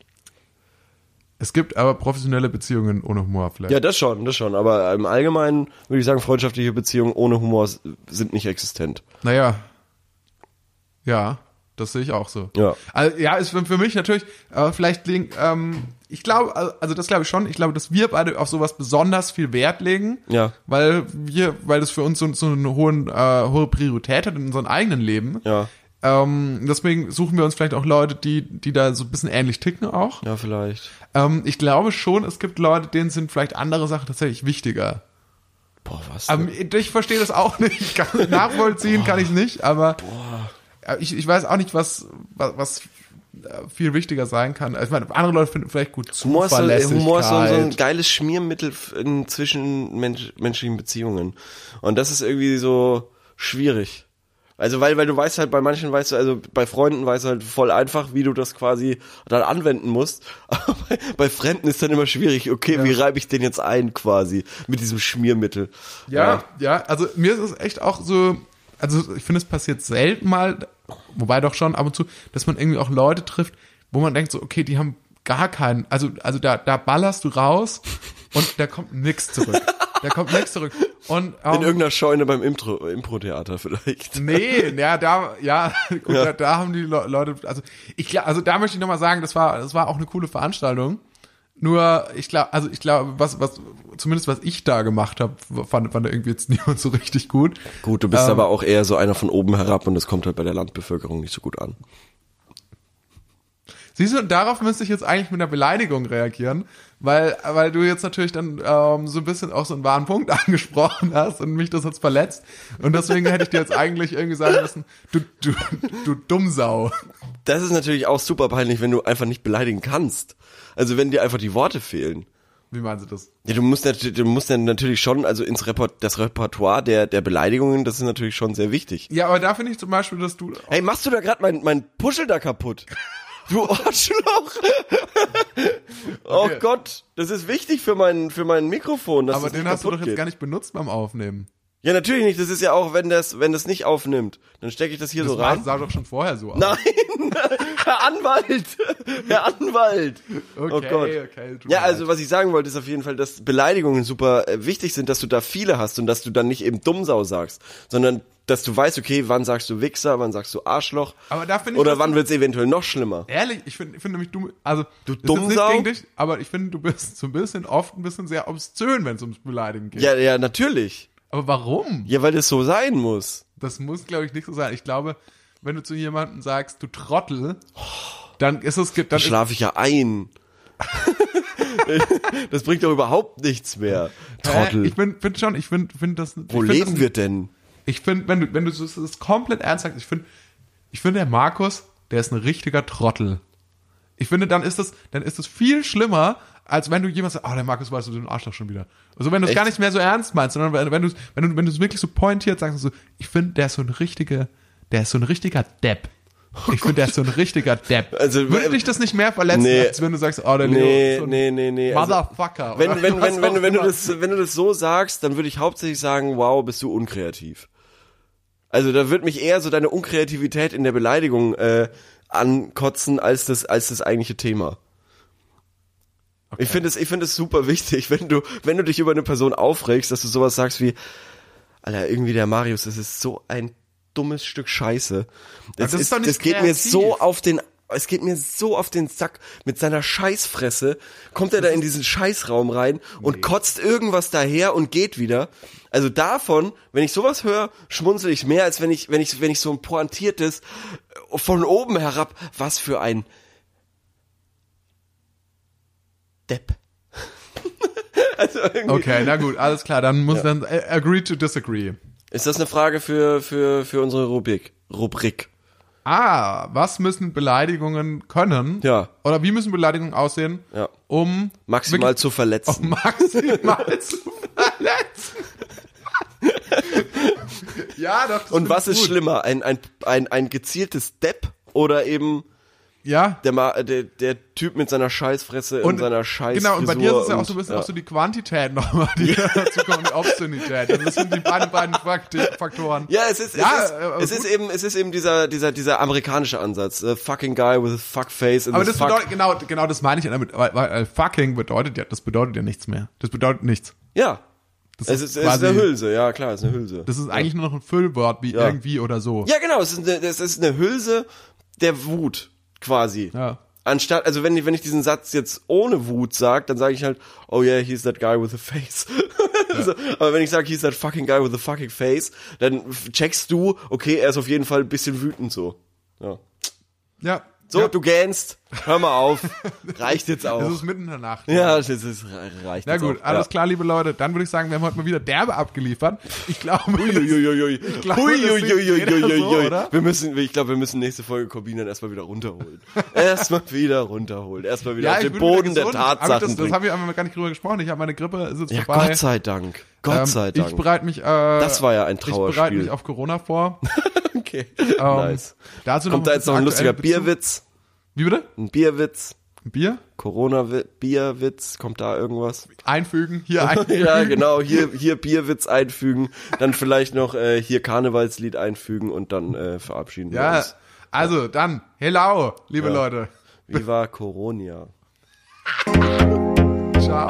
Es gibt aber professionelle Beziehungen ohne Humor vielleicht. Ja, das schon, das schon. Aber im Allgemeinen würde ich sagen, freundschaftliche Beziehungen ohne Humor sind nicht existent. Naja. Ja, das sehe ich auch so. Ja. Also, ja, ist für, für mich natürlich, äh, vielleicht ähm, ich glaube, also also das glaube ich schon, ich glaube, dass wir beide auf sowas besonders viel Wert legen. Ja. Weil wir, weil das für uns so, so eine hohen, äh, hohe Priorität hat in unserem eigenen Leben. Ja. Ähm, deswegen suchen wir uns vielleicht auch Leute, die, die da so ein bisschen ähnlich ticken auch. Ja, vielleicht. Ähm, ich glaube schon, es gibt Leute, denen sind vielleicht andere Sachen tatsächlich wichtiger. Boah, was? Ähm, ich verstehe das auch nicht. Ich kann, nachvollziehen kann ich nicht, aber äh, ich, ich weiß auch nicht, was, was, was äh, viel wichtiger sein kann. Ich meine, andere Leute finden vielleicht gut Humor so. Humor ist so, ein geiles Schmiermittel in zwischenmenschlichen Beziehungen. Und das ist irgendwie so schwierig. Also weil, weil du weißt halt, bei manchen weißt du, also bei Freunden weißt du halt voll einfach, wie du das quasi dann anwenden musst. Aber bei, bei Fremden ist dann immer schwierig, okay, wie reibe ich den jetzt ein quasi mit diesem Schmiermittel? Ja, ja, also mir ist es echt auch so, also ich finde, es passiert selten mal, wobei doch schon ab und zu, dass man irgendwie auch Leute trifft, wo man denkt so, okay, die haben gar keinen, also, also da, da ballerst du raus und da kommt nix zurück. Da kommt nix zurück. Und, In ähm, irgendeiner Scheune beim Impro- Impro-Theater vielleicht. Nee, ja, da, ja, gut, Da, da haben die Le Leute, also ich glaube, also da möchte ich nochmal sagen, das war, das war auch eine coole Veranstaltung. Nur, ich glaube, also ich glaube, was, was, zumindest was ich da gemacht habe, fand, fand irgendwie jetzt niemand so richtig gut. Gut, du bist Ähm, aber auch eher so einer von oben herab und das kommt halt bei der Landbevölkerung nicht so gut an. Siehst du, darauf müsste ich jetzt eigentlich mit einer Beleidigung reagieren, weil, weil du jetzt natürlich dann ähm, so ein bisschen auch so einen wahren Punkt angesprochen hast und mich das jetzt verletzt. Und deswegen hätte ich dir jetzt eigentlich irgendwie sagen müssen, du, du, du Dummsau. Das ist natürlich auch super peinlich, wenn du einfach nicht beleidigen kannst. Also wenn dir einfach die Worte fehlen. Wie meinen Sie das? Ja, du musst natürlich, du musst dann natürlich schon, also ins Report, das Repertoire der, der Beleidigungen, das ist natürlich schon sehr wichtig. Ja, aber da finde ich zum Beispiel, dass du Hey, machst du da gerade mein, mein Puschel da kaputt? Du Arschloch! oh Okay. Gott, das ist wichtig für mein, für mein Mikrofon. Dass Aber den hast du doch jetzt geht. gar nicht benutzt beim Aufnehmen. Ja, natürlich nicht. Das ist ja auch, wenn das, wenn das nicht aufnimmt, dann stecke ich das hier Das so rein. sah doch schon vorher so aus. Nein, Herr Anwalt, Herr Anwalt. Okay, oh Gott. okay, Ja, also was ich sagen wollte, ist auf jeden Fall, dass Beleidigungen super äh, wichtig sind, dass du da viele hast und dass du dann nicht eben Dummsau sagst, sondern dass du weißt, okay, wann sagst du Wichser, wann sagst du Arschloch Aber da finde ich, oder wann du- wird's eventuell noch schlimmer. Ehrlich, ich finde ich find nämlich du, also Du das Dummsau? gegen dich, aber ich finde, du bist so ein bisschen oft ein bisschen sehr obszön, wenn es ums Beleidigen geht. Ja, ja, natürlich. Aber warum? Ja, weil das so sein muss. Das muss, glaube ich, nicht so sein. Ich glaube, wenn du zu jemandem sagst, du Trottel, dann ist es, dann Da ist, schlafe ich ja ein. das bringt doch überhaupt nichts mehr. Trottel. Hä? Ich finde find schon, ich finde find das. Wo ich find leben das, wir denn? Ich finde, wenn du, wenn du das, komplett ernst sagst, ich finde, ich finde, der Markus, der ist ein richtiger Trottel. Ich finde, dann ist das, dann ist das viel schlimmer, als wenn du jemand sagst, ah, der Markus weiß, du ein Arschloch schon wieder. Also wenn du es gar nicht mehr so ernst meinst, sondern wenn, wenn du wenn du, wenn du es wirklich so pointiert sagst, so, ich finde, der ist so ein richtiger, der ist so ein richtiger Depp. Ich finde, der ist so ein richtiger Depp. Also, Würde dich das nicht mehr verletzen, Nee. als wenn du sagst, oh, der Nee, ist so ein nee, nee, nee. Also, Motherfucker. wenn, oder wenn, wenn, wenn, auch wenn, du das, wenn du das so sagst, dann würde ich hauptsächlich sagen, wow, bist du unkreativ. Also da wird mich eher so deine Unkreativität in der Beleidigung äh, ankotzen als das, als das eigentliche Thema. Ich finde es, ich finde es super wichtig, wenn du, wenn du dich über eine Person aufregst, dass du sowas sagst wie, Alter, irgendwie der Marius, das ist so ein dummes Stück Scheiße. Das, das ist nicht das geht mir so auf den, es geht mir so auf den Sack. Mit seiner Scheißfresse kommt er da in diesen Scheißraum rein und kotzt irgendwas daher und geht wieder. Also davon, wenn ich sowas höre, schmunzel ich mehr, als wenn ich, wenn ich, wenn ich so ein pointiertes äh, von oben herab, was für ein Depp. also irgendwie. Okay, na gut, alles klar, dann muss dann äh, agree to disagree. Ist das eine Frage für, für, für unsere Rubrik? Rubrik. Ah, was müssen Beleidigungen können? Ja. Oder wie müssen Beleidigungen aussehen, Ja. um Maximal zu verletzen. um maximal zu verletzen? ja, doch. das Und was ist gut. schlimmer? Ein, ein, ein, ein gezieltes Depp oder eben Ja. der, Ma der, der Typ mit seiner Scheißfresse und, seiner Scheiß Genau, und bei dir ist es ja auch so ein und- bisschen ja. auch so die Quantität nochmal, die dazu kommt, die Obszönität. Also das sind die beiden, beiden Fakt- Faktoren. Ja, es ist, Ja, es, ist, äh, es ist eben, es ist eben dieser, dieser, dieser amerikanische Ansatz. The fucking guy with a fuck face Aber das fuck. bedeutet, genau, genau das meine ich ja damit, weil, weil äh, fucking bedeutet ja, das bedeutet ja nichts mehr. Das bedeutet nichts. ja. Das Es ist, es ist quasi- eine Hülse, ja klar, es ist eine Hülse. Das ist eigentlich nur noch ein Füllwort, wie Ja. irgendwie oder so. Ja, genau, es ist eine, es ist eine Hülse der Wut, quasi. Ja. Anstatt, also wenn, ich- wenn ich diesen Satz jetzt ohne Wut sag, dann sage ich halt, oh yeah, he's that guy with a face. so, aber wenn ich sage, he's that fucking guy with a fucking face, dann checkst du, okay, er ist auf jeden Fall ein bisschen wütend so. Ja. Ja. So, ja. du gähnst, hör mal auf. Reicht jetzt Es auch. ist mitten in der Nacht. Ja, das ist, reicht Na gut, auch. alles ja. klar, liebe Leute. Dann würde ich sagen, wir haben heute mal wieder derbe abgeliefert. Ich glaube, Uiuiuiui. glaube, das sieht jeder so, Uiuiuiui. oder? Wir müssen, ich glaube, wir müssen nächste Folge Corbin dann erstmal wieder runterholen. erstmal wieder runterholen. Erstmal wieder auf ich den Boden der Tatsachen Das, das bringen. haben wir einfach gar nicht drüber gesprochen. Ich habe meine Grippe, ist jetzt Ja, vorbei. Gott sei Dank. Gott Ähm, sei Dank. Ich bereite mich, äh, Das war ja ein Ich bereite Trauerspiel. mich auf Corona vor. okay. Ähm, nice. Dazu Kommt da jetzt noch ein lustiger Bezug- Bierwitz? Wie bitte? Ein Bierwitz? Ein Bier? Corona-Bierwitz? Kommt da irgendwas? Einfügen, hier einfügen. ja, genau. Hier, hier Bierwitz einfügen. Dann vielleicht noch äh, hier Karnevalslied einfügen und dann äh, verabschieden wir Ja, uns. also dann, hello, liebe Leute. Viva Coronia. Ciao.